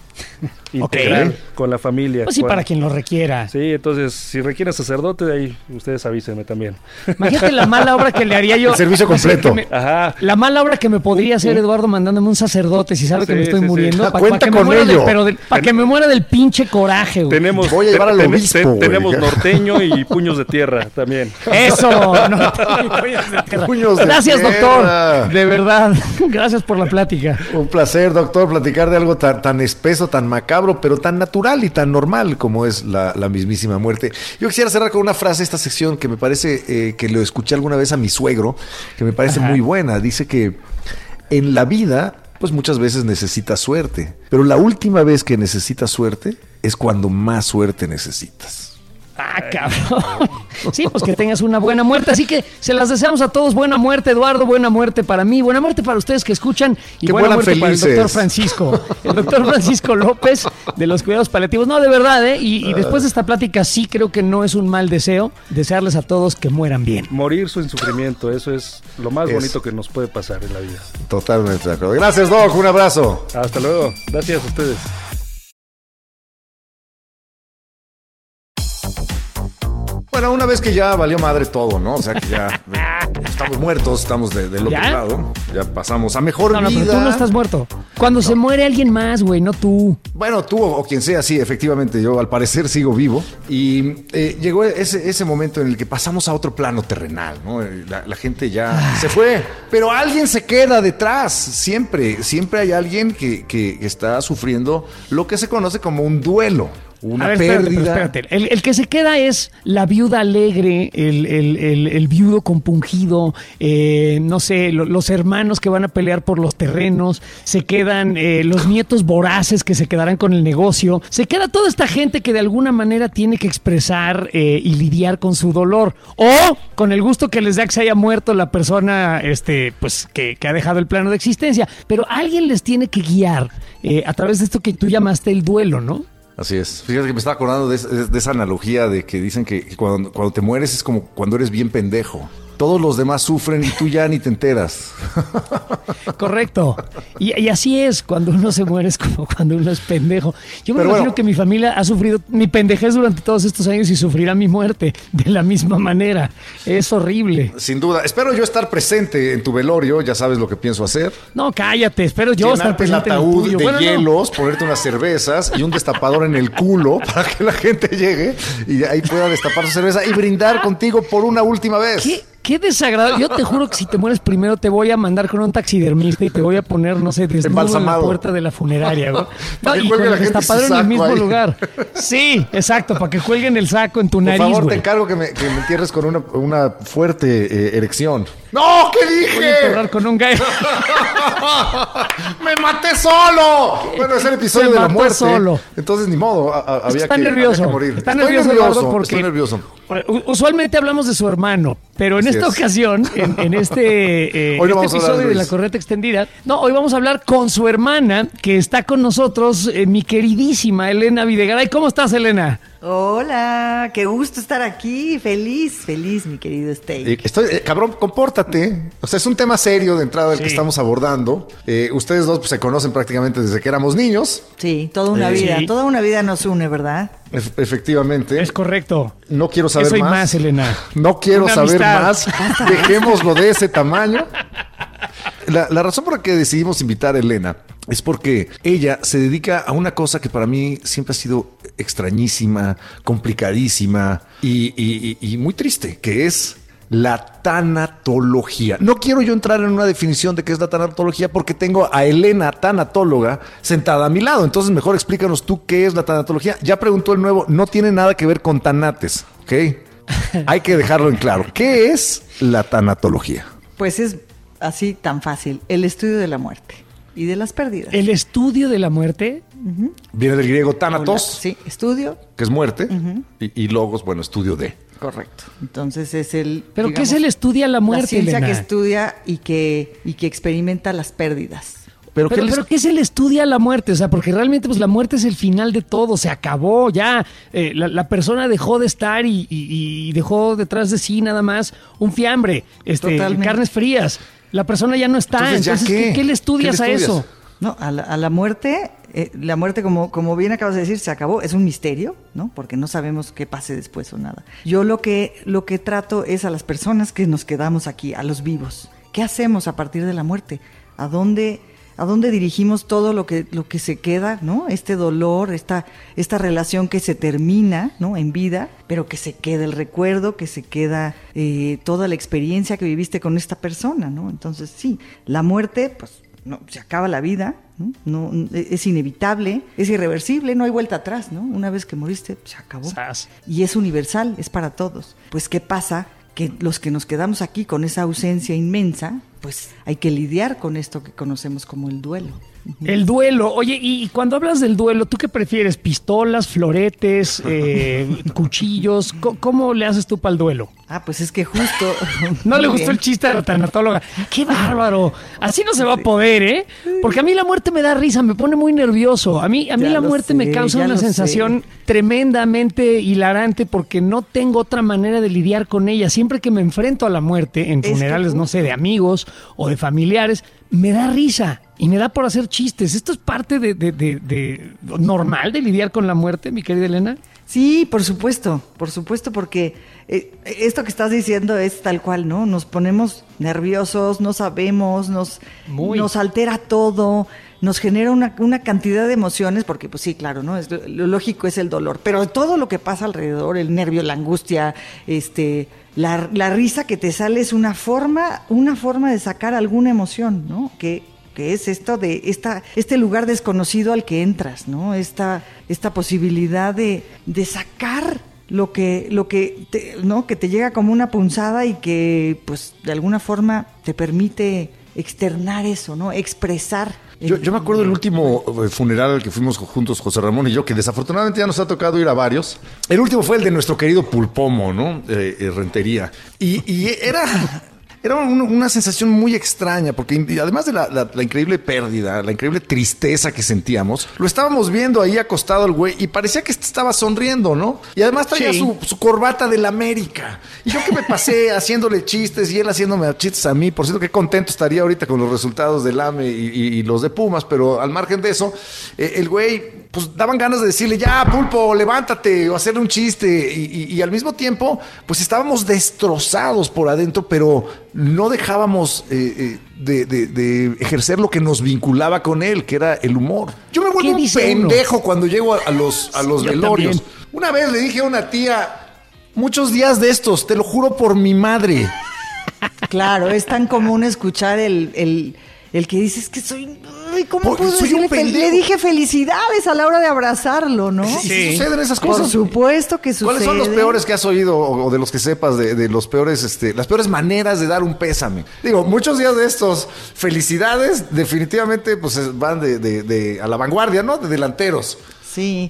S5: integral, con la familia.
S6: Pues sí, para quien lo requiera.
S5: Sí, entonces, si requieren sacerdote, ahí ustedes avísenme también.
S6: Imagínate la mala obra que le haría yo.
S3: El servicio completo.
S6: Me-
S5: Ajá.
S6: La mala obra que me podría hacer Eduardo mandándome un sacerdote si sabe que me estoy
S5: sí, sí.
S6: muriendo.
S3: Ah,
S6: pa-
S3: cuenta
S6: que me
S3: con
S6: muera del-
S3: ello.
S6: pero pa' que me muera del pinche coraje, güey.
S5: Tenemos,
S3: Voy a llevar al
S5: ten-
S3: obispo,
S5: ten-
S3: güey.
S5: tenemos norteño y puños de tierra también.
S6: Eso. no, puños de tierra.
S3: Puños de
S6: Gracias,
S3: tierra.
S6: doctor. De verdad. Gracias por la plática.
S3: Un placer, doctor, platicar de algo tan, tan espeso, tan macabro, pero tan natural y tan normal como es la, la mismísima muerte. Yo quisiera cerrar con una frase esta sección que me parece eh, que lo escuché alguna vez a mi suegro, que me parece muy buena. Dice que en la vida, pues muchas veces necesitas suerte, pero la última vez que necesitas suerte es cuando más suerte necesitas.
S6: Ah, cabrón. Sí, pues que tengas una buena muerte. Así que se las deseamos a todos buena muerte, Eduardo. Buena muerte para mí. Buena muerte para ustedes que escuchan. Y
S3: Que
S6: buena muerte para el doctor Francisco. El doctor Francisco López de los cuidados paliativos. No, de verdad, ¿eh? Y, y después de esta plática, sí creo que no es un mal deseo desearles a todos que mueran bien.
S5: Morir sin sufrimiento, eso es lo más bonito que nos puede pasar en la vida.
S3: Totalmente de acuerdo. Gracias, Doc. Un abrazo.
S5: Hasta luego. Gracias a ustedes.
S3: Bueno, una vez que ya valió madre todo, ¿no? O sea, que ya estamos muertos, estamos de- del otro
S6: ¿Ya?
S3: lado. Ya pasamos a mejor
S6: No, no,
S3: vida.
S6: pero tú no estás muerto. Cuando se muere alguien más, güey, no tú.
S3: Bueno, tú o quien sea, sí, efectivamente, yo al parecer sigo vivo. Y eh, llegó ese, ese momento en el que pasamos a otro plano terrenal, ¿no? Eh, La, la gente ya se fue, pero alguien se queda detrás, siempre, siempre hay alguien que, que está sufriendo lo que se conoce como un duelo. Una
S6: a ver, espérate, pero
S3: pérdida.
S6: espérate. El, el que se queda es la viuda alegre, el, el- el- viudo compungido, eh, no sé, lo- los hermanos que van a pelear por los terrenos, se quedan eh, los nietos voraces que se quedarán con el negocio, se queda toda esta gente que de alguna manera tiene que expresar eh, y lidiar con su dolor, o con el gusto que les da que se haya muerto la persona este, pues, que, que ha dejado el plano de existencia. Pero alguien les tiene que guiar a través de esto que tú llamaste el duelo, ¿no?
S3: Así es. Fíjate que me estaba acordando de, es- de esa analogía de que dicen que, cuando te mueres es como cuando eres bien pendejo. Todos los demás sufren y tú ya ni te enteras.
S6: Correcto. Y, y así es, cuando uno se muere es como cuando uno es pendejo. Yo me
S3: Pero
S6: imagino
S3: bueno.
S6: que mi familia ha sufrido mi pendejez durante todos estos años y sufrirá mi muerte de la misma manera. Es horrible.
S3: Sin duda. Espero yo estar presente en tu velorio. Ya sabes lo que pienso hacer.
S6: No, cállate, espero yo estar
S3: Llenarte el
S6: presente en el
S3: ataúd
S6: tuyo.
S3: de
S6: Bueno, no.
S3: hielos, ponerte unas cervezas y un destapador en el culo para que la gente llegue y ahí pueda destapar su cerveza y brindar contigo por una última vez.
S6: ¿Qué, qué desagradable. Yo te juro que si te mueres primero te voy a mandar con un taxidermista y te voy a poner, no sé, desnudo en la puerta de la funeraria. güey.
S3: Para
S6: No,
S3: que
S6: y
S3: cuelgue
S6: con
S3: la
S6: el destapador en el mismo
S3: ahí.
S6: lugar. Sí, exacto, para que cuelguen el saco en tu
S3: Por
S6: nariz,
S3: favor,
S6: güey.
S3: te encargo que me, que me entierres con una, una fuerte eh, erección. ¡No! ¿Qué
S6: Voy a
S3: dije?
S6: enterrar con un gallo.
S3: ¡Me maté solo! Bueno, es el episodio
S6: Se
S3: de la muerte.
S6: solo.
S3: Entonces, ni modo. a- a- había
S6: está
S3: que,
S6: nervioso.
S3: había que morir.
S6: Está
S3: estoy
S6: nervioso,
S3: nervioso,
S6: porque
S3: estoy nervioso.
S6: Usualmente hablamos de su hermano, pero en
S3: Así
S6: esta
S3: es.
S6: ocasión, en, en este, eh,
S3: Hoy no
S6: este
S3: hablar de
S6: episodio de la correcta extendida, no, hoy vamos a hablar con su hermana, que está con nosotros, eh, mi queridísima Elena Videgaray. ¿Cómo estás, Elena?
S7: Hola, qué gusto estar aquí. Feliz, feliz, mi querido Steak.
S3: Eh, Estoy, eh, cabrón, compórtate. O sea, es un tema serio de entrada del que
S6: Sí.
S3: estamos abordando. Eh, ustedes dos pues, se conocen prácticamente desde que éramos niños.
S7: Sí, toda una
S3: Eh,
S7: vida,
S6: sí.
S7: toda una vida nos une, ¿verdad?
S3: Ef- efectivamente.
S6: Es correcto.
S3: No quiero saber
S6: Eso y
S3: más.
S6: más, Elena.
S3: No quiero
S6: Una
S3: saber
S6: amistad.
S3: más. Dejémoslo de ese tamaño. La, la razón por la que decidimos invitar a Elena es porque ella se dedica a una cosa que para mí siempre ha sido extrañísima, complicadísima y, y- y- y muy triste, que es la tanatología. No quiero yo entrar en una definición de qué es la tanatología porque tengo a Elena, tanatóloga, sentada a mi lado. Entonces mejor explícanos tú qué es la tanatología. Ya preguntó el nuevo, no tiene nada que ver con tanates, ¿ok? Hay que dejarlo en claro. ¿Qué es la tanatología?
S7: Pues es así tan fácil, el estudio de la muerte y de las pérdidas.
S6: El estudio de la muerte.
S3: Viene del griego thanatos,
S7: Sí, estudio,
S3: que es muerte, y, y logos, bueno, estudio de.
S7: correcto. Entonces es el...
S6: ¿Pero qué es el estudia la muerte,
S7: La ciencia
S6: Elena?
S7: que estudia y que, y que experimenta las pérdidas.
S3: Pero,
S6: Pero,
S3: ¿qué les-
S6: pero ¿qué es el estudia la muerte? O sea, porque realmente pues la muerte es el final de todo, se acabó ya. Eh, la, la persona dejó de estar y, y- y dejó detrás de sí nada más un fiambre, este,
S7: Totalmente.
S6: carnes frías. La persona ya no está.
S3: Entonces, ¿ya
S6: Entonces,
S3: qué?
S6: ¿qué, qué le estudias
S3: ¿Qué
S6: a
S3: le
S6: eso?
S7: No, a la, a la muerte, eh, la muerte como, como bien acabas de decir, se acabó, es un misterio, ¿no? Porque no sabemos qué pase después o nada. Yo lo que, lo que trato es a las personas que nos quedamos aquí, a los vivos. ¿Qué hacemos a partir de la muerte? ¿A dónde, a dónde dirigimos todo lo que, lo que se queda, ¿no? Este dolor, esta, esta relación que se termina, ¿no? En vida, pero que se queda el recuerdo, que se queda eh, toda la experiencia que viviste con esta persona, ¿no? Entonces, sí, la muerte, pues no, se acaba la vida, ¿no? No, es inevitable, es irreversible, no hay vuelta atrás, ¿no? Una vez que moriste, se acabó.
S6: Sas.
S7: Y es universal, es para todos. Pues, ¿qué pasa? Que los que nos quedamos aquí con esa ausencia inmensa, pues hay que lidiar con esto que conocemos como el duelo.
S6: El duelo. Oye, y cuando hablas del duelo, ¿tú qué prefieres? ¿Pistolas, floretes, eh, cuchillos? ¿Cómo le haces tú para el duelo?
S7: Ah, pues es que justo.
S6: No le gustó el chiste de la tanatóloga. ¡Qué bárbaro! Así no se va a poder, ¿eh? Porque a mí la muerte me da risa, me pone muy nervioso. A mí, a mí
S7: Ya
S6: la muerte
S7: sé,
S6: me causa una sensación
S7: sé.
S6: tremendamente hilarante porque no tengo otra manera de lidiar con ella. Siempre que me enfrento a la muerte, en
S7: Es que
S6: funerales, no sé, de amigos o de familiares, me da risa y me da por hacer chistes. ¿Esto es parte de, de- de- de- normal de lidiar con la muerte, mi querida Elena?
S7: Sí, por supuesto, por supuesto, porque eh, esto que estás diciendo es tal cual, ¿no? Nos ponemos nerviosos, no sabemos, nos,
S6: Muy.
S7: nos altera todo, nos genera una, una cantidad de emociones, porque pues sí, claro, ¿no? Es, lo lógico es el dolor, pero todo lo que pasa alrededor, el nervio, la angustia, este, la, la risa que te sale es una forma, una forma de sacar alguna emoción, ¿no? Que que es esto de esta, este lugar desconocido al que entras, ¿no? Esta, esta posibilidad de, de sacar lo que, lo que te, ¿no? que te llega como una punzada y que pues de alguna forma te permite externar eso, ¿no? Expresar.
S3: Yo, yo me acuerdo del último eh, funeral al que fuimos juntos, José Ramón y yo, que desafortunadamente ya nos ha tocado ir a varios. El último fue el de nuestro querido Pulpomo, ¿no? Eh, eh, Rentería. Y, y era, era un- una sensación muy extraña, porque además de la, la- la increíble pérdida, la increíble tristeza que sentíamos, lo estábamos viendo ahí acostado el güey y parecía que estaba sonriendo, ¿no? Y además traía
S6: Sí.
S3: su, su corbata del América. Y yo que me pasé haciéndole chistes y él haciéndome chistes a mí. Por cierto, qué contento estaría ahorita con los resultados del AME y, y- y los de Pumas, pero al margen de eso, eh, el güey, pues daban ganas de decirle, ya, pulpo, levántate, o hacerle un chiste. Y, y- y al mismo tiempo, pues estábamos destrozados por adentro, pero no dejábamos eh, eh, de, de- de ejercer lo que nos vinculaba con él, que era el humor. Yo me
S6: ¿Qué
S3: vuelvo un
S6: uno?
S3: pendejo cuando llego a, a los, a los
S6: yo
S3: velorios.
S6: también.
S3: Una vez le dije a una tía, muchos días de estos, te lo juro por mi madre.
S7: Claro, es tan común escuchar el, el, el que dices que soy. Ay, ¿Cómo
S3: Por-
S7: puedo
S3: soy un
S7: decirle fel-
S3: pendejo.
S7: Le dije felicidades a la hora de abrazarlo, ¿no?
S3: ¿Y si suceden esas
S7: Por
S3: cosas?
S7: supuesto que sucede.
S3: ¿Cuáles son los peores que has oído o o de los que sepas de, de los peores, este, las peores maneras de dar un pésame? Digo, muchos días de estos, felicidades, definitivamente, pues es- van de, de- de- a la vanguardia, ¿no? De delanteros.
S7: Sí,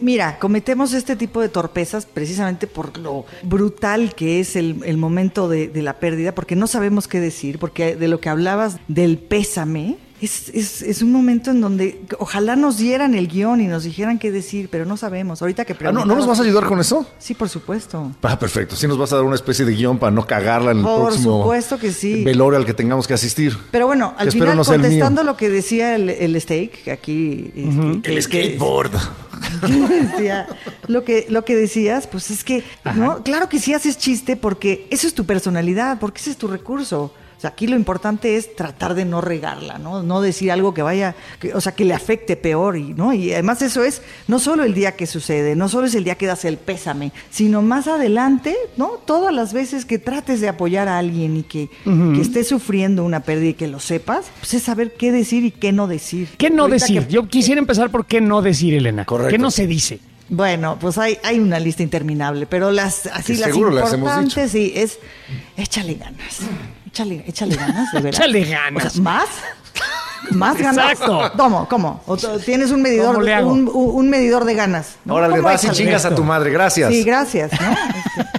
S7: mira, cometemos este tipo de torpezas precisamente por lo brutal que es el, el momento de, de la pérdida, porque no sabemos qué decir, porque de lo que hablabas del pésame, es, es, es un momento en donde ojalá nos dieran el guion y nos dijeran qué decir, pero no sabemos. Ahorita que
S3: Ah, ¿no, ¿No nos vas a ayudar con eso?
S7: Sí, por supuesto.
S3: Ah, perfecto. Sí nos vas a dar una especie de guion para no cagarla en el
S7: Por
S3: próximo
S7: supuesto que sí.
S3: velorio al que tengamos que asistir.
S7: Pero bueno, al
S3: Que
S7: final,
S3: no
S7: contestando lo que decía el, el steak, que aquí... que-
S3: El skateboard.
S7: decía, lo que lo que decías, pues es que, ¿no? Claro que sí haces chiste porque eso es tu personalidad, porque ese es tu recurso. O sea, aquí lo importante es tratar de no regarla, ¿no? No decir algo que vaya, que- o sea, que le afecte peor, y, ¿no? Y además eso es no solo el día que sucede, no solo es el día que das el pésame, sino más adelante, ¿no? Todas las veces que trates de apoyar a alguien y que, que esté sufriendo una pérdida y que lo sepas, pues es saber qué decir y qué no decir.
S6: ¿Qué no
S7: Ahorita
S6: decir?
S7: que-
S6: Yo quisiera empezar por qué no decir, Elena.
S3: Correcto.
S6: ¿Qué no se dice?
S7: Bueno, pues hay, hay una lista interminable, pero las así
S3: Que
S7: las
S3: seguro las hemos
S7: importantes sí es échale ganas. Échale, échale ganas, de verdad.
S6: Échale ganas.
S7: O sea, ¿Más? ¿Más ganas?
S6: Exacto.
S7: ¿Cómo? ¿Cómo? O tienes un medidor,
S6: ¿Cómo le hago?
S7: un, medidor de ganas. ¿no?
S3: Ahora le
S7: ¿Cómo
S3: vas y chingas a tu madre. Gracias.
S7: Sí, gracias. ¿no? Este,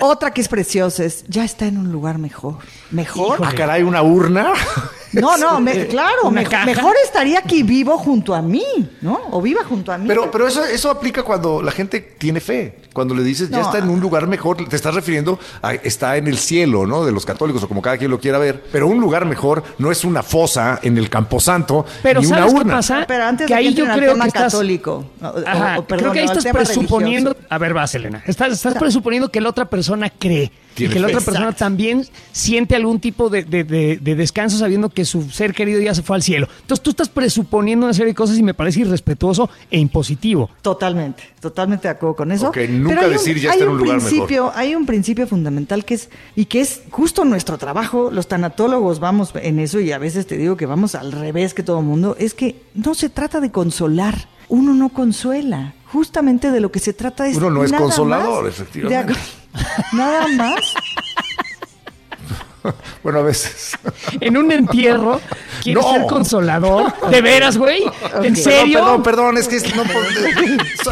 S7: Otra que es preciosa es, ya está en un lugar mejor. ¿Mejor?
S3: Ah, caray, una urna.
S7: No, no, me- claro, mejor estaría aquí vivo junto a mí, ¿no? O viva junto a mí.
S3: Pero, pero eso, eso aplica cuando la gente tiene fe. Cuando le dices, ya
S7: No,
S3: está en un lugar mejor, te estás refiriendo a está en el cielo, ¿no? De los católicos o como cada quien lo quiera ver. Pero un lugar mejor no es una fosa en el camposanto
S6: Pero
S3: ni una
S6: ¿sabes qué
S3: urna.
S6: pasa?
S7: Pero antes
S6: que
S7: de que
S6: ahí yo creo
S7: tema
S6: que estás...
S7: católico, o- o-
S6: Ajá,
S7: o, perdón,
S6: creo que ahí estás presuponiendo...
S7: religioso.
S6: A ver, vas, Elena. Estás, estás presuponiendo que la otra persona cree y que la otra persona
S7: Exacto.
S6: también siente algún tipo de, de- de- de descanso sabiendo que su ser querido ya se fue al cielo. Entonces tú estás presuponiendo una serie de cosas y me parece irrespetuoso e impositivo.
S7: Totalmente, totalmente de acuerdo con eso.
S3: Ok, nunca decir ya
S7: hay
S3: está en un lugar
S7: principio, Hay un principio fundamental que es, y que es justo nuestro trabajo, los tanatólogos vamos en eso y a veces te digo que vamos al revés que todo el mundo, es que no se trata de consolar, uno no consuela, justamente de lo que se trata es...
S3: Uno no es consolador,
S7: más
S3: efectivamente.
S7: de nada más
S3: Bueno, a veces.
S6: En un entierro, ¿quieres
S3: No.
S6: ser consolador? ¿De veras, güey? ¿En serio?
S3: Perdón, perdón, es que es, no,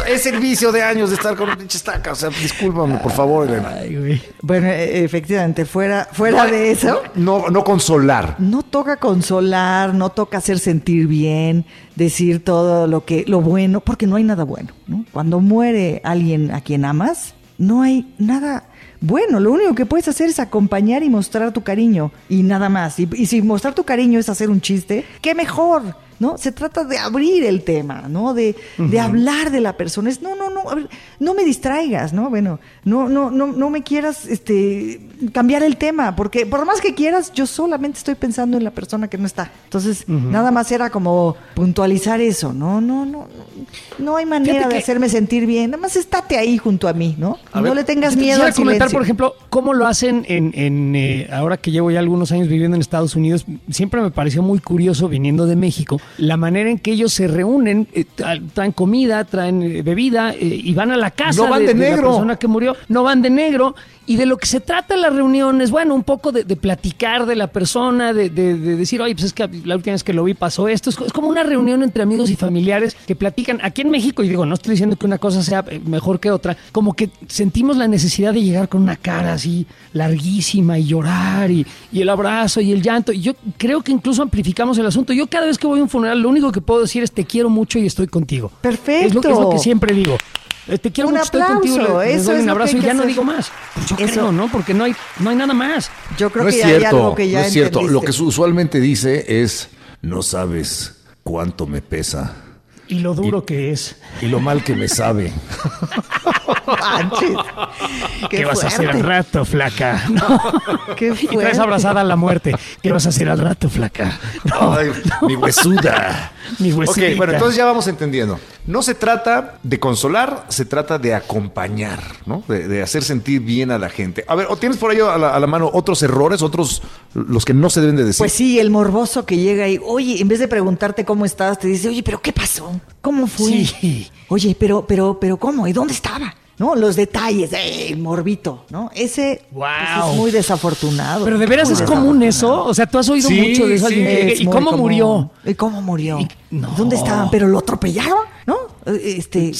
S3: es el vicio de años de estar con un pinche estaca. O sea, discúlpame, por favor, Elena.
S6: Ay, güey.
S7: Bueno, e- efectivamente, fuera, fuera
S3: No,
S7: de eso...
S3: No, no consolar.
S7: No toca consolar, no toca hacer sentir bien, decir todo lo que lo bueno, porque no hay nada bueno. ¿no? Cuando muere alguien a quien amas, no hay nada bueno. Lo único que puedes hacer es acompañar y mostrar tu cariño y nada más. Y, y si mostrar tu cariño es hacer un chiste, qué mejor. ¿No? Se trata de abrir el tema, ¿no? De, de hablar de la persona. Es, no, no, no, a ver, no me distraigas, ¿no? Bueno, no, no, no, no me quieras este, cambiar el tema, porque por más que quieras, yo solamente estoy pensando en la persona que no está. Entonces, nada más era como puntualizar eso, ¿no? No, no, no, no hay manera
S6: Fíjate
S7: de
S6: que-
S7: hacerme sentir bien. Nada más estate ahí junto a mí, ¿no?
S3: A
S7: no
S3: ver,
S7: le tengas
S6: te
S7: miedo
S6: quisiera
S7: al
S6: comentar,
S7: silencio.
S6: por ejemplo, cómo lo hacen en, en, eh, ahora que llevo ya algunos años viviendo en Estados Unidos, siempre me pareció muy curioso viniendo de México, la manera en que ellos se reúnen, eh, tra- traen comida, traen eh, bebida eh, y van a la casa
S3: No van
S6: de,
S3: de
S6: de la persona que murió, no van de negro. Y de lo que se trata la reunión es, bueno, un poco de, de platicar de la persona, de, de- de decir, oye, pues es que la última vez que lo vi pasó esto. Es como una reunión entre amigos y familiares que platican. Aquí en México, y digo, no estoy diciendo que una cosa sea eh, mejor que otra, como que sentimos la necesidad de llegar con una cara así larguísima y llorar y, y el abrazo y el llanto. Y yo creo que incluso amplificamos el asunto. Yo cada vez que voy a un funeral, lo único que puedo decir es te quiero mucho y estoy contigo.
S7: Perfecto.
S6: Es lo, es lo que siempre digo. Eh, Te quiero
S7: Un
S6: mucho, estoy
S7: aplauso,
S6: contigo. le-
S7: eso
S6: doy
S7: es
S6: un
S7: lo que
S6: abrazo
S7: hay
S6: y
S7: que
S6: ya no digo más. Pues yo
S7: Eso.
S6: creo, ¿no? Porque no hay, no hay nada más.
S7: Yo creo
S3: no
S7: que
S3: es
S7: ya hay
S3: cierto,
S7: algo que ya
S3: no es cierto. Lo
S7: entendiste.
S3: que su- usualmente dice es, no sabes cuánto me pesa
S6: Y lo duro que es.
S3: y lo mal que me sabe.
S7: Manches.
S6: ¿Qué,
S7: Qué
S6: vas a hacer al rato, flaca? No.
S7: Qué
S6: Y traes abrazada a la muerte. ¿Qué vas a hacer al rato, flaca? No,
S3: Ay, mi huesuda.
S6: Mi huesita.
S3: Ok, bueno, entonces ya vamos entendiendo. No se trata de consolar, se trata de acompañar, ¿no? De, de hacer sentir bien a la gente. A ver, ¿o tienes por ahí a la, a la mano otros errores, otros los que no se deben de decir?
S7: Pues sí, el morboso que llega y, oye, en vez de preguntarte cómo estás, te dice, oye, pero ¿qué pasó? ¿Cómo fue?
S6: Sí.
S7: Oye, pero, pero, pero ¿cómo? ¿Y dónde estaba? ¿No? Los detalles, ¡eh! el morbito, ¿no? Ese pues,
S6: Guau.
S7: es muy desafortunado.
S6: Pero de veras es común eso. O sea, tú has oído
S3: Sí,
S6: mucho de eso.
S3: sí.
S6: alguien que-
S7: Es
S6: ¿Y cómo
S7: común.
S6: murió?
S7: ¿Y cómo murió?
S6: Y- no.
S7: ¿Dónde estaban? ¿Pero lo atropellaron? ¿No? Este.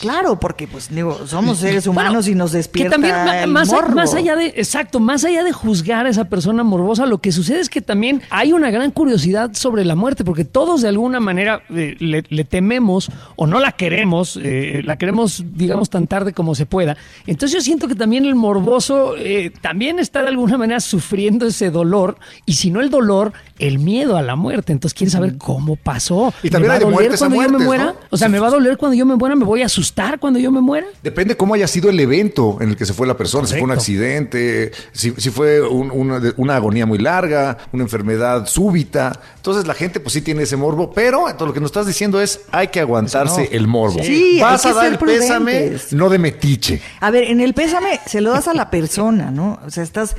S7: Claro, porque pues digo, somos seres humanos
S6: Bueno,
S7: y nos despierta
S6: Que también,
S7: el
S6: más,
S7: morbo.
S6: más allá de, exacto, más allá de juzgar a esa persona morbosa, lo que sucede es que también hay una gran curiosidad sobre la muerte, porque todos de alguna manera eh, le, le tememos o no la queremos, eh, la queremos, digamos, tan tarde como se pueda. Entonces yo siento que también el morboso eh, también está de alguna manera sufriendo ese dolor, y si no el dolor, el miedo a la muerte. Entonces quiere saber cómo pasó.
S3: Y también
S6: ¿Me va a doler
S3: muertes
S6: cuando yo me muera?
S3: ¿no?
S6: O sea, ¿me va a doler cuando yo me muera? ¿Me voy a asustar cuando yo me muera?
S3: Depende cómo haya sido el evento en el que se fue la persona, si fue un accidente, si, si fue un- una, agonía muy larga, una enfermedad súbita. Entonces la gente pues sí tiene ese morbo, pero lo que nos estás diciendo es hay que aguantarse
S6: no.
S3: el morbo.
S7: Sí,
S3: Vas
S7: hay
S3: a
S7: que
S3: dar
S7: ser
S3: el pésame, no de metiche.
S7: A ver, en el pésame se lo das a la persona, ¿no? O sea, estás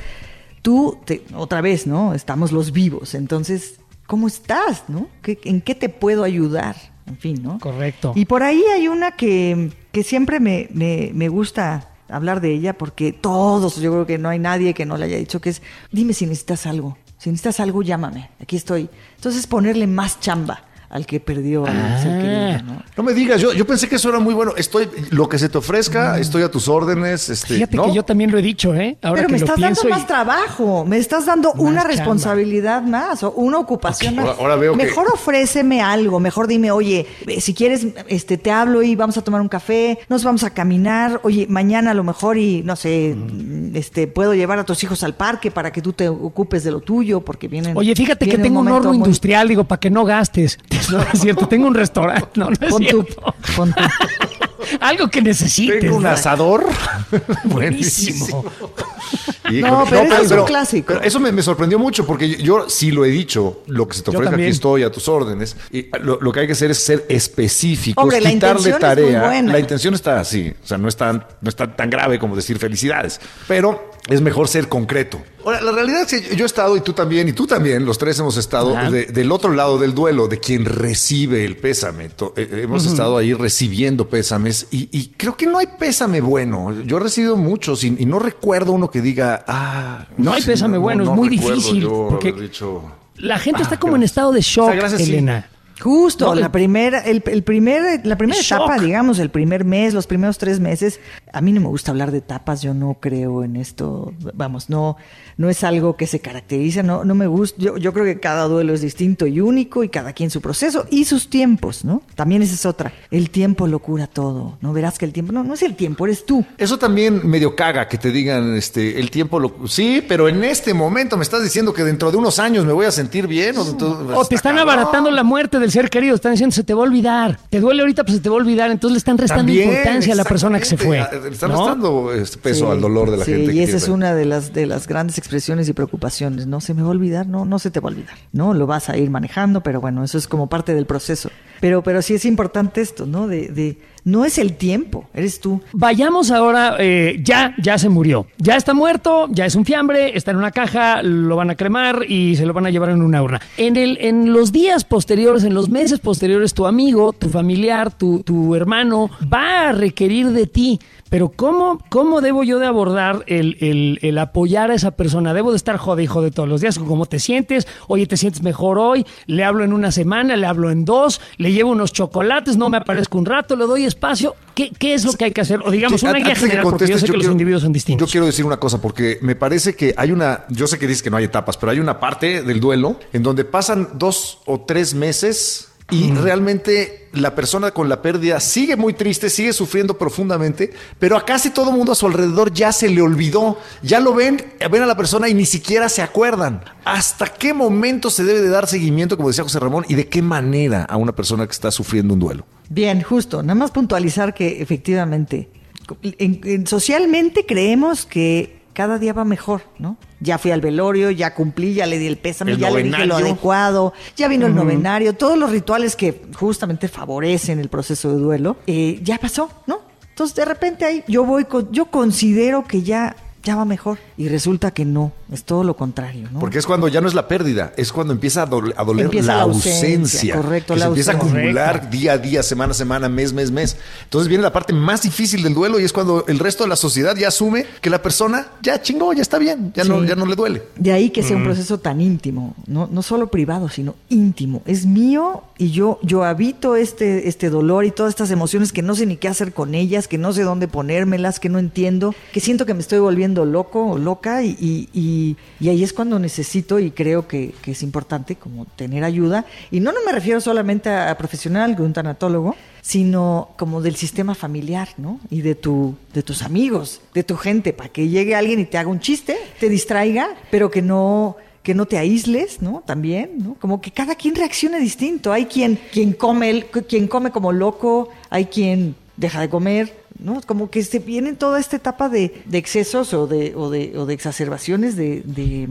S7: tú, te- otra vez, ¿no? Estamos los vivos. Entonces, ¿cómo estás, no? ¿Qué- ¿En qué te puedo ayudar? En fin, ¿no?
S6: Correcto.
S7: Y por ahí hay una que, que siempre me, me, me gusta hablar de ella porque todos, yo creo que no hay nadie que no le haya dicho que es, dime si necesitas algo. Si necesitas algo, llámame. Aquí estoy. Entonces, ponerle más chamba al que perdió al ser
S6: Ah.
S7: querido, ¿no?
S3: No me digas, yo, yo pensé que eso era muy bueno. Estoy, lo que se te ofrezca, estoy a tus órdenes. Este,
S6: Fíjate
S3: ¿no?
S6: que yo también lo he dicho, ¿eh? Ahora
S7: Pero
S6: que
S7: me
S6: lo
S7: estás dando
S6: y-
S7: más trabajo, me estás dando una
S6: chamba.
S7: responsabilidad más o una ocupación más.
S3: ahora- ahora veo que-
S7: mejor ofréceme algo, mejor dime, oye, eh, si quieres, este, te hablo y vamos a tomar un café, nos vamos a caminar, oye, mañana a lo mejor y no sé,
S6: Mm.
S7: este, puedo llevar a tus hijos al parque para que tú te ocupes de lo tuyo, porque vienen.
S6: Oye, fíjate que tengo un
S7: momento
S6: horno
S7: muy-
S6: industrial, digo, para que no gastes. No es cierto, tengo un restaurante. No, no es
S7: Pon tú,
S6: cierto.
S7: pon tú.
S6: Algo que necesites.
S3: Tengo un
S6: ¿no?
S3: asador.
S6: Buenísimo.
S7: No, pero ese es un clásico.
S3: pero eso me, me sorprendió mucho porque yo, yo sí lo he dicho, lo que se te
S6: Yo
S3: ofrezca aquí estoy a tus órdenes. Y lo, lo que hay que hacer es ser específicos,
S7: Hombre,
S3: quitarle
S7: intención es muy
S3: tarea.
S7: buena.
S3: La intención está así, o sea, no es, tan, no es tan, tan grave como decir felicidades, pero es mejor ser concreto. Ahora, la realidad es que yo he estado y tú también, y tú también, los tres hemos estado de- del otro lado del duelo, de quien recibe el pésame. To- eh, hemos estado ahí recibiendo pésames y, y creo que no hay pésame bueno. Yo he recibido muchos y, y no recuerdo uno que diga, ah,
S6: No hay pésame bueno, es muy difícil,
S3: yo
S6: porque-
S3: dicho,
S6: La gente está
S3: Ah,
S6: como en estado de shock,
S3: O sea, gracias, sí.
S6: Elena.
S7: Justo,
S6: No,
S7: la
S6: el-
S7: primera, el, el primer, la primera
S6: el
S7: etapa,
S6: shock.
S7: digamos, el primer mes, los primeros tres meses, A mí no me gusta hablar de etapas, yo no creo en esto, vamos, no, no es algo que se caracteriza, no, no me gusta, yo, yo creo que cada duelo es distinto y único y cada quien su proceso y sus tiempos, ¿no? También esa es otra, el tiempo lo cura todo, ¿no? Verás que el tiempo, no, no es el tiempo, eres tú.
S3: Eso también medio caga que te digan, este, el tiempo lo... Sí, pero en este momento me estás diciendo que dentro de unos años me voy a sentir bien. O,
S6: o te están abaratando la muerte del ser querido, están diciendo se te va a olvidar, te duele ahorita, pues se te va a olvidar, entonces le están restando
S3: También,
S6: importancia a la persona que se fue.
S3: Le están
S6: ¿no?
S3: restando este peso
S7: Sí,
S3: al dolor de la
S7: sí,
S3: gente.
S7: Y esa es una de las, de las grandes expresiones y preocupaciones. No se me va a olvidar, no, no se te va a olvidar. No, lo vas a ir manejando, pero bueno, eso es como parte del proceso. Pero, pero sí es importante esto, ¿no? De, de no es el tiempo, eres tú.
S6: Vayamos ahora, eh, ya, ya se murió. Ya está muerto, ya es un fiambre, está en una caja, lo van a cremar y se lo van a llevar en una urna. En, el, en los días posteriores, en los meses posteriores, tu amigo, tu familiar, tu, tu hermano va a requerir de ti. Pero ¿cómo, cómo debo yo de abordar el, el- el apoyar a esa persona? ¿Debo de estar jode y jode todos los días? ¿Cómo te sientes? Oye, ¿te sientes mejor hoy? ¿Le hablo en una semana? ¿Le hablo en dos? ¿Le llevo unos chocolates? ¿No me aparezco un rato? ¿Le doy espacio? ¿Qué, qué es lo que hay que hacer? O digamos,
S3: Sí,
S6: una guía
S3: que
S6: general, porque yo sé que los individuos son distintos.
S3: Yo quiero decir una cosa, porque me parece que hay una. Yo sé que dices que no hay etapas, pero hay una parte del duelo en donde pasan dos o tres meses y realmente la persona con la pérdida sigue muy triste, sigue sufriendo profundamente, pero a casi todo mundo a su alrededor ya se le olvidó. Ya lo ven, ven a la persona y ni siquiera se acuerdan. ¿Hasta qué momento se debe de dar seguimiento, como decía José Ramón, y de qué manera a una persona que está sufriendo un duelo?
S7: Bien, justo. Nada más puntualizar que efectivamente, en- en- socialmente creemos que cada día va mejor, ¿no? Ya fui al velorio, ya cumplí, ya le di el pésame,
S3: El
S7: ya le dije lo adecuado, ya vino el novenario, todos los rituales que justamente favorecen el proceso de duelo, eh, ya pasó, ¿no? Entonces de repente ahí yo voy, con- yo considero que ya, ya va mejor y resulta que no, es todo lo contrario, ¿no?
S3: Porque es cuando ya no es la pérdida, es cuando empieza a, dole- a doler
S7: Empieza
S3: la,
S7: la
S3: ausencia.
S7: ausencia, correcto,
S3: que
S7: la
S3: se empieza a acumular
S6: Correcto.
S3: día a día, semana a semana, mes, mes, mes. Entonces viene la parte más difícil del duelo y es cuando el resto de la sociedad ya asume que la persona ya chingó, ya está bien, ya, no, ya no le duele.
S7: De ahí que sea un proceso tan íntimo, no, no solo privado, sino íntimo. Es mío y yo, yo habito este, este dolor y todas estas emociones que no sé ni qué hacer con ellas, que no sé dónde ponérmelas, que no entiendo, que siento que me estoy volviendo loco o loca y, y, y- ahí es cuando necesito y creo que, que es importante como tener ayuda. Y no, no me refiero solamente a, a profesional, de un tanatólogo, sino como del sistema familiar, ¿no? Y de tu, de tus amigos, de tu gente, para que llegue alguien y te haga un chiste, te distraiga, pero que no que no te aísles, ¿no? También, ¿no? Como que cada quien reaccione distinto. Hay quien quien come quien come como loco, hay quien deja de comer, ¿no? Como que se viene toda esta etapa de, de excesos o de, o de, o de exacerbaciones de, de,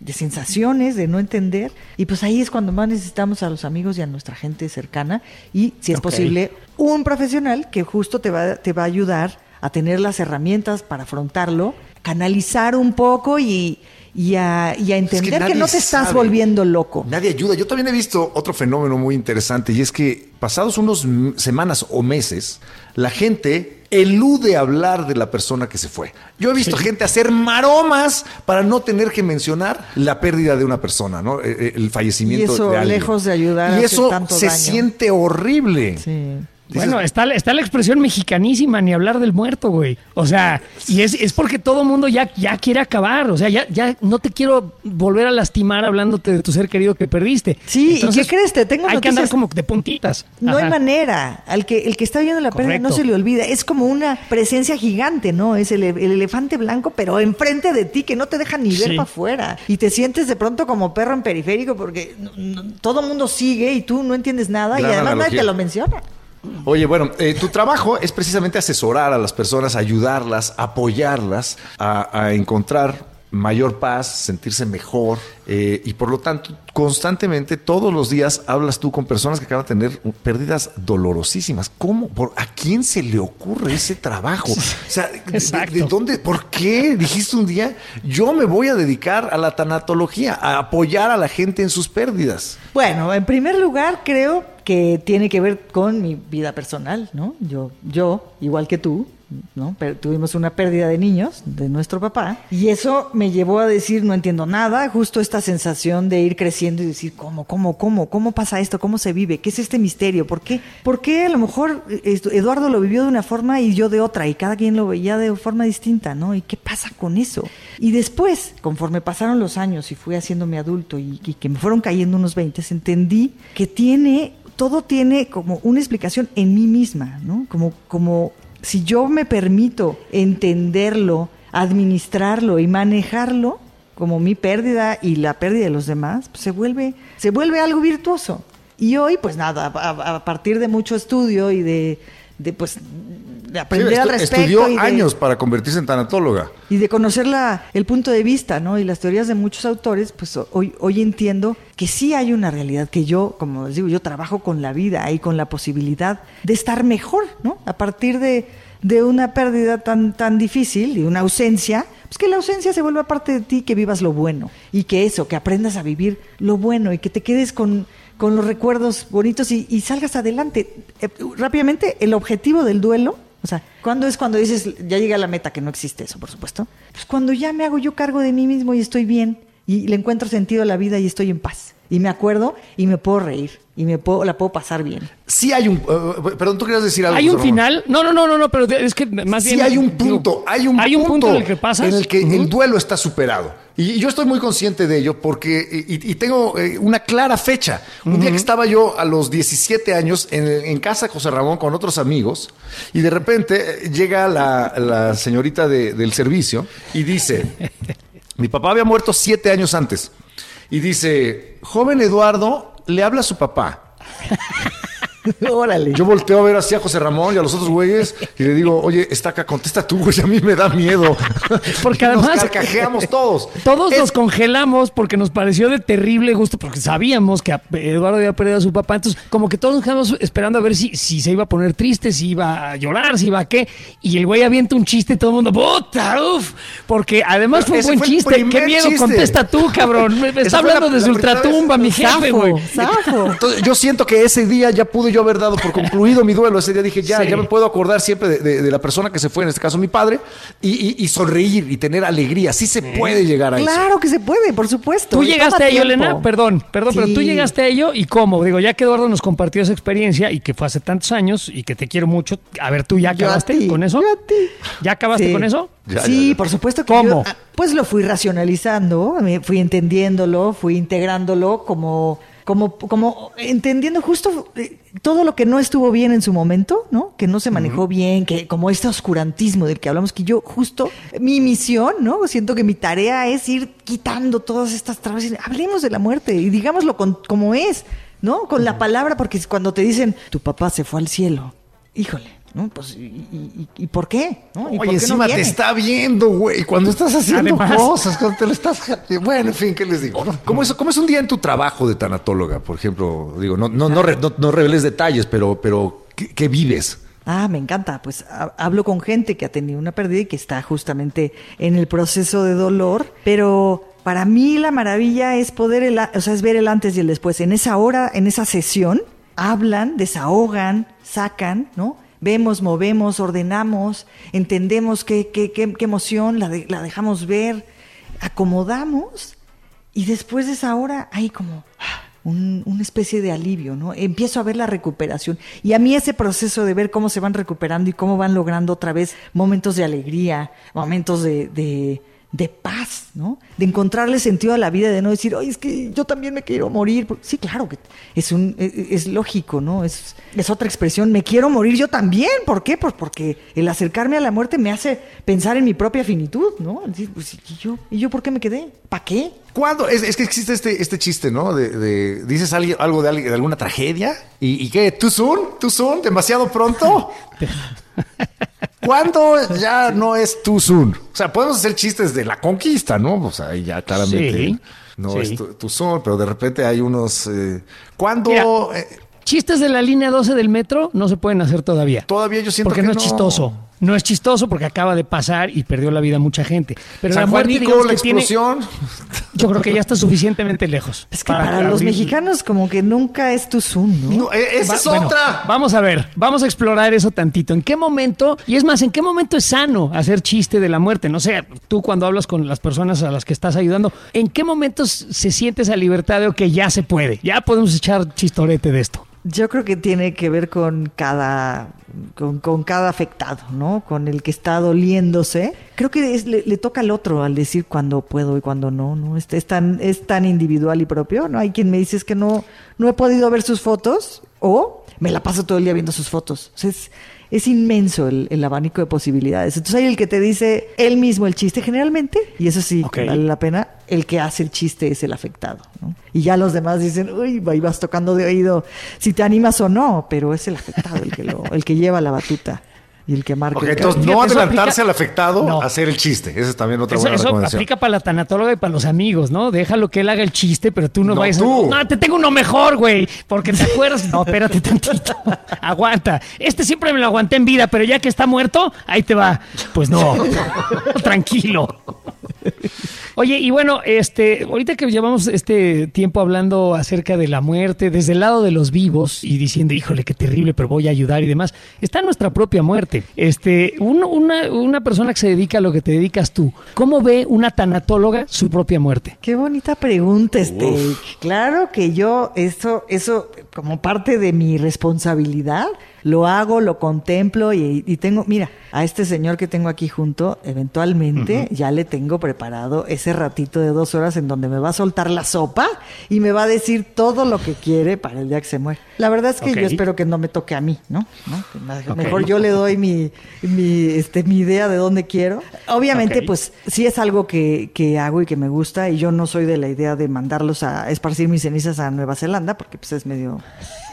S7: de sensaciones, de no entender. Y pues ahí es cuando más necesitamos a los amigos y a nuestra gente cercana. Y si es posible, un profesional que justo te va, te va a ayudar a tener las herramientas para afrontarlo, canalizar un poco y, y, a, y a entender que, no te estás
S3: sabe.
S7: volviendo loco.
S3: Nadie ayuda. Yo también he visto otro fenómeno muy interesante y es que pasados unos semanas o meses, la gente elude hablar de la persona que se fue. Yo he visto gente hacer maromas para no tener que mencionar la pérdida de una persona, ¿no? Eh, eh, El fallecimiento
S7: Y eso,
S3: de alguien.
S7: lejos de ayudar,
S3: Y eso
S7: tanto
S3: se
S7: daño.
S3: siente horrible.
S7: Sí.
S3: Dices,
S6: Bueno, está, está la expresión mexicanísima, ni hablar del muerto, güey. O sea, y es, es porque todo mundo ya, ya quiere acabar. O sea, ya, ya no te quiero volver a lastimar hablándote de tu ser querido que perdiste.
S7: Sí, ¿y qué crees? Te tengo
S6: Hay que andar como de puntitas.
S7: No hay manera. Al que el que está viendo la pérdida no se le olvida. Es como una presencia gigante, ¿no? Es el, el elefante blanco, pero enfrente de ti que no te deja ni ver
S6: Sí.
S7: para afuera. Y te sientes de pronto como perro en periférico porque no- no- todo mundo sigue y tú no entiendes nada y además nadie
S3: analogía.
S7: te lo menciona.
S3: Oye, bueno, eh, tu trabajo es precisamente asesorar a las personas, ayudarlas, apoyarlas a, a encontrar mayor paz, sentirse mejor eh, y por lo tanto constantemente todos los días hablas tú con personas que acaban de tener pérdidas dolorosísimas. ¿Cómo? ¿Por, ¿A quién se le ocurre ese trabajo? O sea, de- de dónde? ¿Por qué dijiste un día yo me voy a dedicar a la tanatología, a apoyar a la gente en sus pérdidas?
S7: Bueno, en primer lugar, creo que tiene que ver con mi vida personal, ¿no? Yo, yo igual que tú, ¿no? Pero tuvimos una pérdida de niños de nuestro papá y eso me llevó a decir no entiendo nada, justo esta sensación de ir creciendo y decir cómo, cómo, cómo, cómo pasa esto, cómo se vive, qué es este misterio, por qué, por qué a lo mejor Eduardo lo vivió de una forma y yo de otra y cada quien lo veía de forma distinta, ¿no? ¿Y qué pasa con eso? Y después, conforme pasaron los años y fui haciéndome adulto y, y que me fueron cayendo unos 20, entendí que tiene todo tiene como una explicación en mí misma, ¿no? Como, como si yo me permito entenderlo, administrarlo y manejarlo, como mi pérdida y la pérdida de los demás, pues se vuelve, se vuelve algo virtuoso. Y hoy, pues nada, a, partir de mucho estudio y de, de pues de aprender al respecto.
S3: Estudió
S7: y de,
S3: años para convertirse en tanatóloga.
S7: Y de conocer la, el punto de vista, ¿no? Y las teorías de muchos autores, pues hoy, hoy entiendo que sí hay una realidad, que yo, como les digo, yo trabajo con la vida y con la posibilidad de estar mejor, ¿no? A partir de, de una pérdida tan, tan difícil y una ausencia, pues que la ausencia se vuelva parte de ti, que vivas lo bueno. Y que eso, que aprendas a vivir lo bueno y que te quedes con con los recuerdos bonitos y, y salgas adelante. Eh, rápidamente, el objetivo del duelo, o sea, ¿cuándo es cuando dices, ya llega a la meta, que no existe eso, por supuesto? Pues cuando ya me hago yo cargo de mí mismo y estoy bien y le encuentro sentido a la vida y estoy en paz. Y me acuerdo y me puedo reír y me puedo, la puedo pasar bien.
S3: Sí hay un... Uh, perdón, ¿tú querías decir algo?
S6: ¿Hay un final? No, no, no, no, no, pero es que más
S3: sí
S6: bien...
S3: hay un punto,
S6: digo,
S3: hay un,
S6: ¿hay un punto,
S3: punto
S6: en el que pasas.
S3: En el que
S6: Uh -huh.
S3: el duelo está superado. Y yo estoy muy consciente de ello porque, y, y tengo eh, una clara fecha. Un uh -huh. día que estaba yo a los 17 años en, en, casa de José Ramón con otros amigos y de repente eh, llega la, la señorita de, del servicio y dice, mi papá había muerto siete años antes. Y dice, joven Eduardo, le habla a su papá.
S7: Órale.
S3: Yo volteo a ver así a José Ramón y a los otros güeyes y le digo, oye, Estaca, contesta tú, güey, a mí me da miedo.
S6: Porque además.
S3: Nos carcajeamos todos.
S6: Todos
S3: es...
S6: nos congelamos porque nos pareció de terrible gusto, porque sabíamos que Eduardo había perdido a su papá. Entonces, como que todos nos quedamos esperando a ver si, si se iba a poner triste, si iba a llorar, si iba a qué. Y el güey avienta un chiste y todo el mundo, ¡puta! ¡Uf! Porque además fue un buen
S3: fue
S6: chiste. ¡Qué miedo!
S3: Chiste.
S6: Contesta tú, cabrón. Me, me está hablando la, de su ultratumba, mi jefe, güey.
S3: Entonces, yo siento que ese día ya pude yo haber dado por concluido mi duelo. Ese día dije, ya, sí. ya me puedo acordar siempre de, de, de, la persona que se fue, en este caso mi padre, y, y, y sonreír y tener alegría. Sí se puede llegar a
S7: claro
S3: eso.
S7: Claro que se puede, por supuesto.
S6: Tú llegaste a ello, Elena, perdón, perdón, sí. pero tú llegaste a ello y cómo. Digo, ya que Eduardo nos compartió esa experiencia y que fue hace tantos años y que te quiero mucho, a ver, ¿tú ya acabaste con eso? ¿Ya acabaste
S7: sí.
S6: con eso?
S7: Ya, sí, ya, por supuesto que
S6: ¿Cómo?
S7: Yo, pues lo fui racionalizando, fui entendiéndolo, fui integrándolo como como, como entendiendo justo eh, todo lo que no estuvo bien en su momento, ¿no? Que no se manejó uh -huh. bien, que como este oscurantismo del que hablamos, que yo justo, mi misión, ¿no? Siento que mi tarea es ir quitando todas estas trabas y hablemos de la muerte y digámoslo con, como es, ¿no? Con uh -huh. la palabra, porque cuando te dicen, tu papá se fue al cielo, híjole, ¿no? Pues, ¿y, y, y por qué? ¿no? ¿Y
S3: Oye,
S7: por qué
S3: encima
S7: no
S3: te está viendo, güey, cuando estás haciendo
S6: Además.
S3: cosas, cuando te lo estás... Bueno, en fin, ¿qué les digo? ¿Cómo es, cómo es un día en tu trabajo de tanatóloga, por ejemplo? Digo, no, no, no, no, no reveles detalles, pero, pero ¿qué, qué vives?
S7: Ah, me encanta. Pues ha, hablo con gente que ha tenido una pérdida y que está justamente en el proceso de dolor, pero para mí la maravilla es poder, el, o sea, es ver el antes y el después. En esa hora, en esa sesión, hablan, desahogan, sacan, ¿no? Vemos, movemos, ordenamos, entendemos qué, qué, qué, qué emoción, la, la dejamos ver, acomodamos y después de esa hora hay como un, una especie de alivio, ¿no? Empiezo a ver la recuperación y a mí ese proceso de ver cómo se van recuperando y cómo van logrando otra vez momentos de alegría, momentos de, de de paz, ¿no? De encontrarle sentido a la vida, de no decir, oye, es que yo también me quiero morir. Sí, claro que es un, es, es, lógico, ¿no? Es, es otra expresión, me quiero morir yo también. ¿Por qué? Pues porque el acercarme a la muerte me hace pensar en mi propia finitud, ¿no? Decir, pues, ¿y yo? ¿Y yo por qué me quedé? ¿Para qué?
S3: ¿Cuándo? Es, es, que existe este, este chiste, ¿no? De, de dices algo, algo de, de, alguna tragedia y, y ¿qué? ¿Too soon? ¿Too soon? ¿Demasiado pronto? ¿Cuándo ya no es too soon? O sea, podemos hacer chistes de la conquista, ¿no? O sea, ya claramente
S6: sí,
S3: no
S6: sí.
S3: es too, too, soon, pero de repente hay unos... Eh, ¿Cuándo...?
S6: Mira,
S3: eh,
S6: chistes de la línea 12 del metro no se pueden hacer todavía.
S3: Todavía yo siento
S6: porque
S3: que
S6: no es chistoso. No es chistoso porque acaba de pasar y perdió la vida mucha gente. Pero
S3: San
S6: la muerte,
S3: Juanico,
S6: digamos,
S3: la
S6: tiene-
S3: explosión.
S6: Yo creo que ya está suficientemente lejos.
S7: Es que para, los mexicanos como que nunca es tu Zoom, ¿no?
S4: No, e- esa
S6: Va-
S4: es
S6: bueno,
S4: otra.
S6: Vamos a ver, vamos a explorar eso tantito. ¿En qué momento, y es más, en qué momento es sano hacer chiste de la muerte? No sé, tú cuando hablas con las personas a las que estás ayudando, ¿en qué momentos se siente esa libertad de que ya se puede? Ya podemos echar chistorete de esto.
S7: Yo creo que tiene que ver con cada, con, con cada afectado, ¿no? Con el que está doliéndose. Creo que es- le, le toca al otro al decir cuándo puedo y cuándo no, ¿no? Este, es, tan, es tan individual y propio, ¿no? Hay quien me dice es que no, no he podido ver sus fotos o me la paso todo el día viendo sus fotos. O sea, es, es inmenso el, el abanico de posibilidades. Entonces hay el que te dice él mismo el chiste generalmente, y eso sí, vale la pena, el que hace el chiste es el afectado. ¿no? Y ya los demás dicen, uy, ahí vas tocando de oído si te animas o no, pero es el afectado el que, lo, el que lleva la batuta y el que marca.
S4: Ok,
S7: el
S4: entonces no adelantarse
S6: aplica-
S4: al afectado
S6: No.
S4: a hacer el chiste. Esa es también otra
S6: Eso,
S4: buena
S6: eso
S4: recomendación.
S6: aplica para la tanatóloga y para los amigos, ¿no? Déjalo que él haga el chiste, pero tú no,
S4: No,
S6: vayas
S4: tú.
S6: a... No, te tengo uno mejor, güey, porque te acuerdas... No, espérate tantito. Aguanta. Este siempre me lo aguanté en vida, pero ya que está muerto, ahí te va. Pues no. Tranquilo. Oye, y bueno, este, ahorita que llevamos este tiempo hablando acerca de la muerte, desde el lado de los vivos y diciendo, híjole, qué terrible, pero voy a ayudar y demás, está nuestra propia muerte. Este, un- una, una persona que se dedica a lo que te dedicas tú, ¿cómo ve una tanatóloga su propia muerte?
S7: Qué bonita pregunta, Steak. Claro que yo, eso, eso, como parte de mi responsabilidad, lo hago, lo contemplo y, y tengo, mira, a este señor que tengo aquí junto, eventualmente ya le tengo preparado ese ratito de dos horas en donde me va a soltar la sopa y me va a decir todo lo que quiere para el día que se muere. La verdad es que yo espero que no me toque a mí, ¿no? ¿No? Mejor yo le doy mi, mi, este, mi idea de dónde quiero. Obviamente, pues sí es algo que, que hago y que me gusta y yo no soy de la idea de mandarlos a esparcir mis cenizas a Nueva Zelanda porque pues es medio...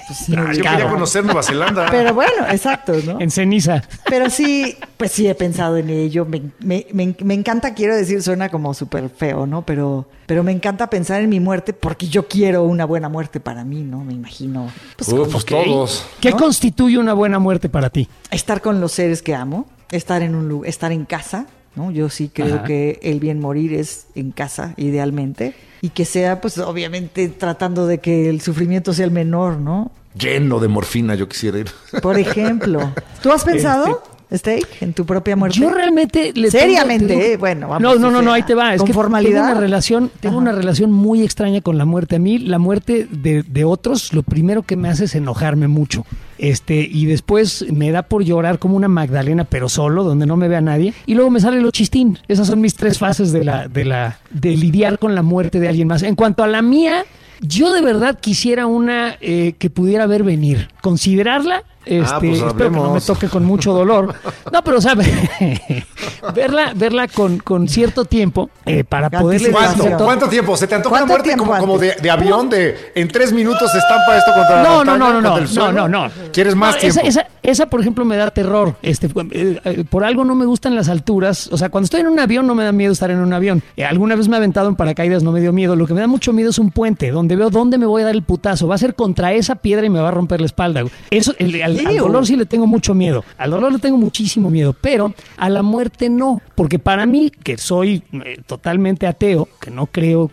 S7: pues,
S4: Ah, yo quería conocer Nueva Zelanda.
S7: Pero bueno, exacto, ¿no?
S6: En ceniza.
S7: Pero sí, pues sí he pensado en ello. Me, me- me- me encanta, quiero decir, suena como súper feo, ¿no? Pero, pero me encanta pensar en mi muerte porque yo quiero una buena muerte para mí, ¿no? Me imagino pues,
S4: pues
S7: que
S4: todos.
S6: ¿Qué constituye una buena muerte para ti?
S7: estar con los seres que amo, estar en un lu- estar en casa, ¿no? Yo sí creo
S6: Ajá.
S7: que el bien morir es en casa, idealmente, y que sea, pues, obviamente, tratando de que el sufrimiento sea el menor, ¿no?
S4: Lleno de morfina, yo quisiera ir.
S7: Por ejemplo, ¿tú has pensado, Steak, en tu propia muerte?
S6: Yo realmente le
S7: Seriamente,
S6: tengo-
S7: eh, bueno, vamos,
S6: No, no, no, ahí te va. Es
S7: con
S6: que
S7: formalidad.
S6: Tengo una relación, tengo una relación muy extraña con la muerte. A mí, la muerte de, de otros, lo primero que me hace es enojarme mucho. Este, y después me da por llorar como una Magdalena, pero solo, donde no me vea nadie. Y luego me sale lo chistín. Esas son mis tres fases de la, de la, de lidiar con la muerte de alguien más. En cuanto a la mía, yo de verdad quisiera una eh, que pudiera ver venir. Considerarla. Este,
S4: Ah, pues
S6: espero que no me toque con mucho dolor. No, pero sabe, verla, verla con, con cierto tiempo eh, para a
S4: ¿Cuánto,
S6: todo-
S4: ¿Cuánto tiempo? ¿Se te antoja una
S7: ¿Cuánto
S4: muerte como, como de, avión? De en tres minutos se estampa esto contra la
S6: No, no,
S4: montaña,
S6: no, no, no,
S4: el
S6: no,
S4: suelo?
S6: no, no.
S4: ¿Quieres más
S6: No,
S4: tiempo?
S6: Esa, esa, esa, por ejemplo, me da terror. Este, eh, eh, por algo no me gustan las alturas. O sea, cuando estoy en un avión no me da miedo estar en un avión. Eh, alguna vez me he aventado en paracaídas, no me dio miedo. Lo que me da mucho miedo es un puente donde veo dónde me voy a dar el putazo. Va a ser contra esa piedra y me va a romper la espalda. Eso, el- al, dolor sí le tengo mucho miedo. Al dolor le tengo muchísimo miedo, pero a la muerte no. Porque para mí, que soy eh, totalmente ateo, que no creo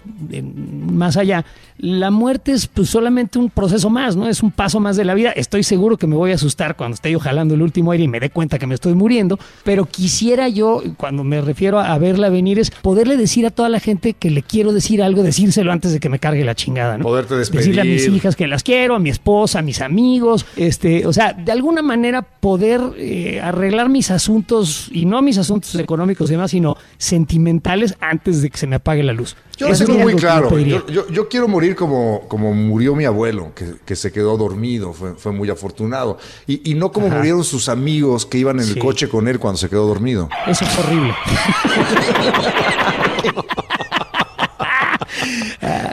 S6: más allá, la muerte es pues, solamente un proceso más, ¿no? Es un paso más de la vida. Estoy seguro que me voy a asustar cuando esté yo jalando el último aire y me dé cuenta que me estoy muriendo, pero quisiera yo, cuando me refiero a verla venir, es poderle decir a toda la gente que le quiero decir algo, decírselo antes de que me cargue la chingada, ¿no?
S4: Poderte
S6: Decirle a mis
S4: despedir.
S6: hijas que las quiero, a mi esposa, a mis amigos, este, o sea, de alguna manera poder eh, arreglar mis asuntos, y no mis asuntos económicos y demás, sino sentimentales antes de que se me apague la luz.
S4: Yo lo
S6: Eso es
S4: muy claro. Yo, yo- yo quiero morir como, como murió mi abuelo, que, que se quedó dormido, fue, fue muy afortunado. Y, y no como
S6: Ajá.
S4: murieron sus amigos que iban en el coche con él cuando se quedó dormido.
S6: Eso es horrible.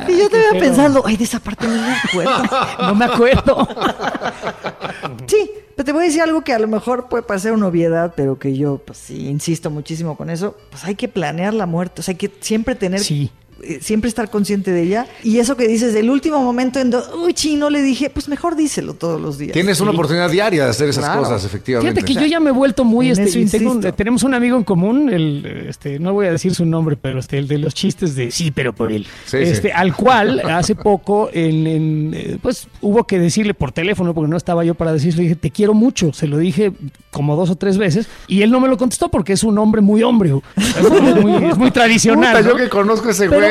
S7: Y yo te iba pensando, ay, de esa parte no me acuerdo.
S6: No me acuerdo.
S7: Sí, pero te voy a decir algo que a lo mejor puede parecer una obviedad, pero que yo, pues sí, insisto muchísimo con eso. Pues hay que planear la muerte, o sea, hay que siempre tener
S6: Sí.
S7: Eh, siempre estar consciente de ella. Y eso que dices, del último momento en, do- uy, chino, le dije, pues mejor díselo todos los días.
S3: Tienes una oportunidad diaria de hacer esas
S7: Claro.
S3: cosas, efectivamente.
S6: Fíjate que yo ya me he vuelto muy
S7: En
S6: este, tengo un-
S7: insisto.
S6: tenemos un amigo en común, el este, no voy a decir su nombre, pero este, el de los chistes de sí, pero por él.
S3: Sí,
S6: este,
S3: sí.
S6: al cual hace poco en, en, eh, pues hubo que decirle por teléfono porque no estaba yo para decirle, dije, te quiero mucho, se lo dije como dos o tres veces y él no me lo contestó porque es un hombre muy hombre, es muy, es muy tradicional.
S3: Puta,
S6: ¿no?
S3: yo que conozco a ese
S6: Pero
S3: güey,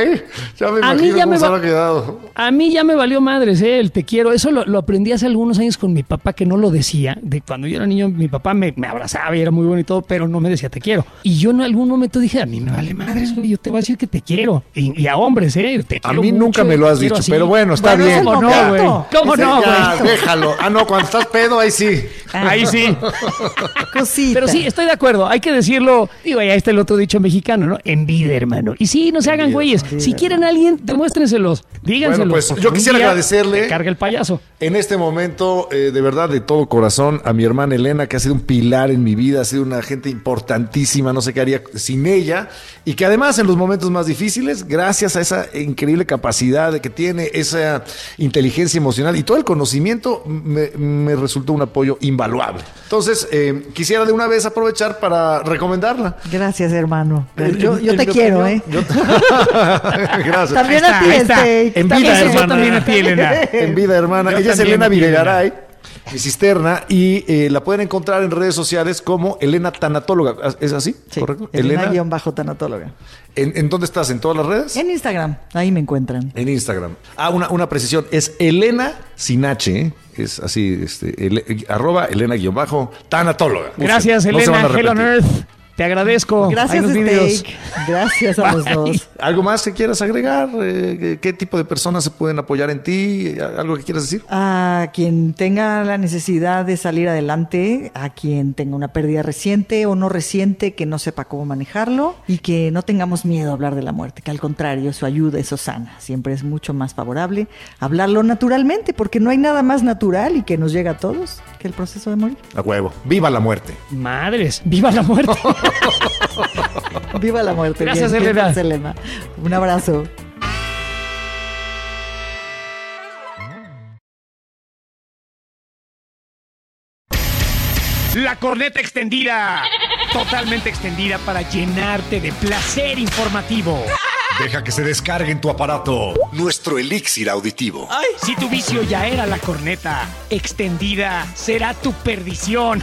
S3: ya me
S6: a mí
S3: imagino
S6: ya
S3: cómo
S6: me
S3: se quedado.
S6: A mí ya me valió madres, ¿eh? el te quiero. Eso lo, lo aprendí hace algunos años con mi papá, que no lo decía. De cuando yo era niño, mi papá me, me abrazaba y era muy bueno y todo, pero no me decía te quiero. Y yo en algún momento dije, a mí me vale madres, güey, yo te voy a decir que te quiero. Y, y a hombres, ¿eh? Te
S3: A
S6: quiero
S3: mí
S6: mucho,
S3: nunca me lo has dicho,
S6: así.
S3: pero bueno, está
S7: Bueno,
S3: bien.
S6: ¿Cómo no, güey? ¿Cómo no,
S3: ya,
S6: güey?
S3: déjalo. Ah, no, cuando estás pedo, ahí sí.
S6: Ahí sí.
S7: Cosita.
S6: Pero sí, estoy de acuerdo. Hay que decirlo. Digo, ya está el otro dicho mexicano, ¿no? En vida, hermano. Y sí, no se hagan güeyes. Si quieren a alguien, demuéstrenselos. Díganselos.
S3: Bueno, pues, yo quisiera agradecerle-
S6: Carga el payaso.
S3: En este momento, eh, de verdad, de todo corazón, a mi hermana Elena, que ha sido un pilar en mi vida, ha sido una gente importantísima, no sé qué haría sin ella, y que además en los momentos más difíciles, gracias a esa increíble capacidad de que tiene, esa inteligencia emocional y todo el conocimiento, me, me resultó un apoyo invaluable. Entonces, eh, quisiera de una vez aprovechar para recomendarla.
S7: Gracias, hermano. Yo,
S6: En-
S7: yo
S6: en
S7: te quiero,
S6: opinión,
S7: ¿eh?
S3: Gracias.
S7: También a ti, este.
S3: En
S6: También
S3: vida, hermana.
S6: también a ti, Elena.
S3: En vida, hermana.
S6: Yo
S3: Ella es Elena
S6: mi
S3: Videgaray, mi cisterna, y eh, la pueden encontrar en redes sociales como Elena Tanatóloga. ¿Es así?
S7: Sí,
S3: ¿Correcto?
S7: Elena bajo tanatóloga.
S3: ¿En, en dónde estás? ¿En todas las redes?
S7: En Instagram, ahí me encuentran.
S3: En Instagram. Ah, una, una precisión. Es Elena sin H, ¿eh? Es así, este, ele- arroba Elena-tanatóloga.
S6: Gracias,
S3: No se
S6: Elena.
S3: van a
S6: Hell on
S3: repetir.
S6: Earth. Te agradezco.
S7: Gracias. Steak. Gracias a los dos.
S3: ¿Algo más que quieras agregar? Eh, ¿qué- ¿Qué tipo de personas se pueden apoyar en ti? ¿Algo que quieras decir?
S7: A quien tenga la necesidad de salir adelante, a quien tenga una pérdida reciente o no reciente, que no sepa cómo manejarlo y que no tengamos miedo a hablar de la muerte, que al contrario, su ayuda, eso sana. Siempre es mucho más favorable hablarlo naturalmente, porque no hay nada más natural y que nos llega a todos que el proceso de morir.
S3: A huevo. ¡Viva la muerte!
S6: Madres, viva la muerte.
S7: Viva la muerte.
S6: Gracias,
S7: bien,
S6: Elena.
S7: gracias, Elena. Un abrazo.
S2: La corneta extendida. Totalmente extendida para llenarte de placer informativo.
S3: Deja que se descargue en tu aparato nuestro elixir auditivo.
S2: Si tu vicio ya era la corneta extendida, será tu perdición.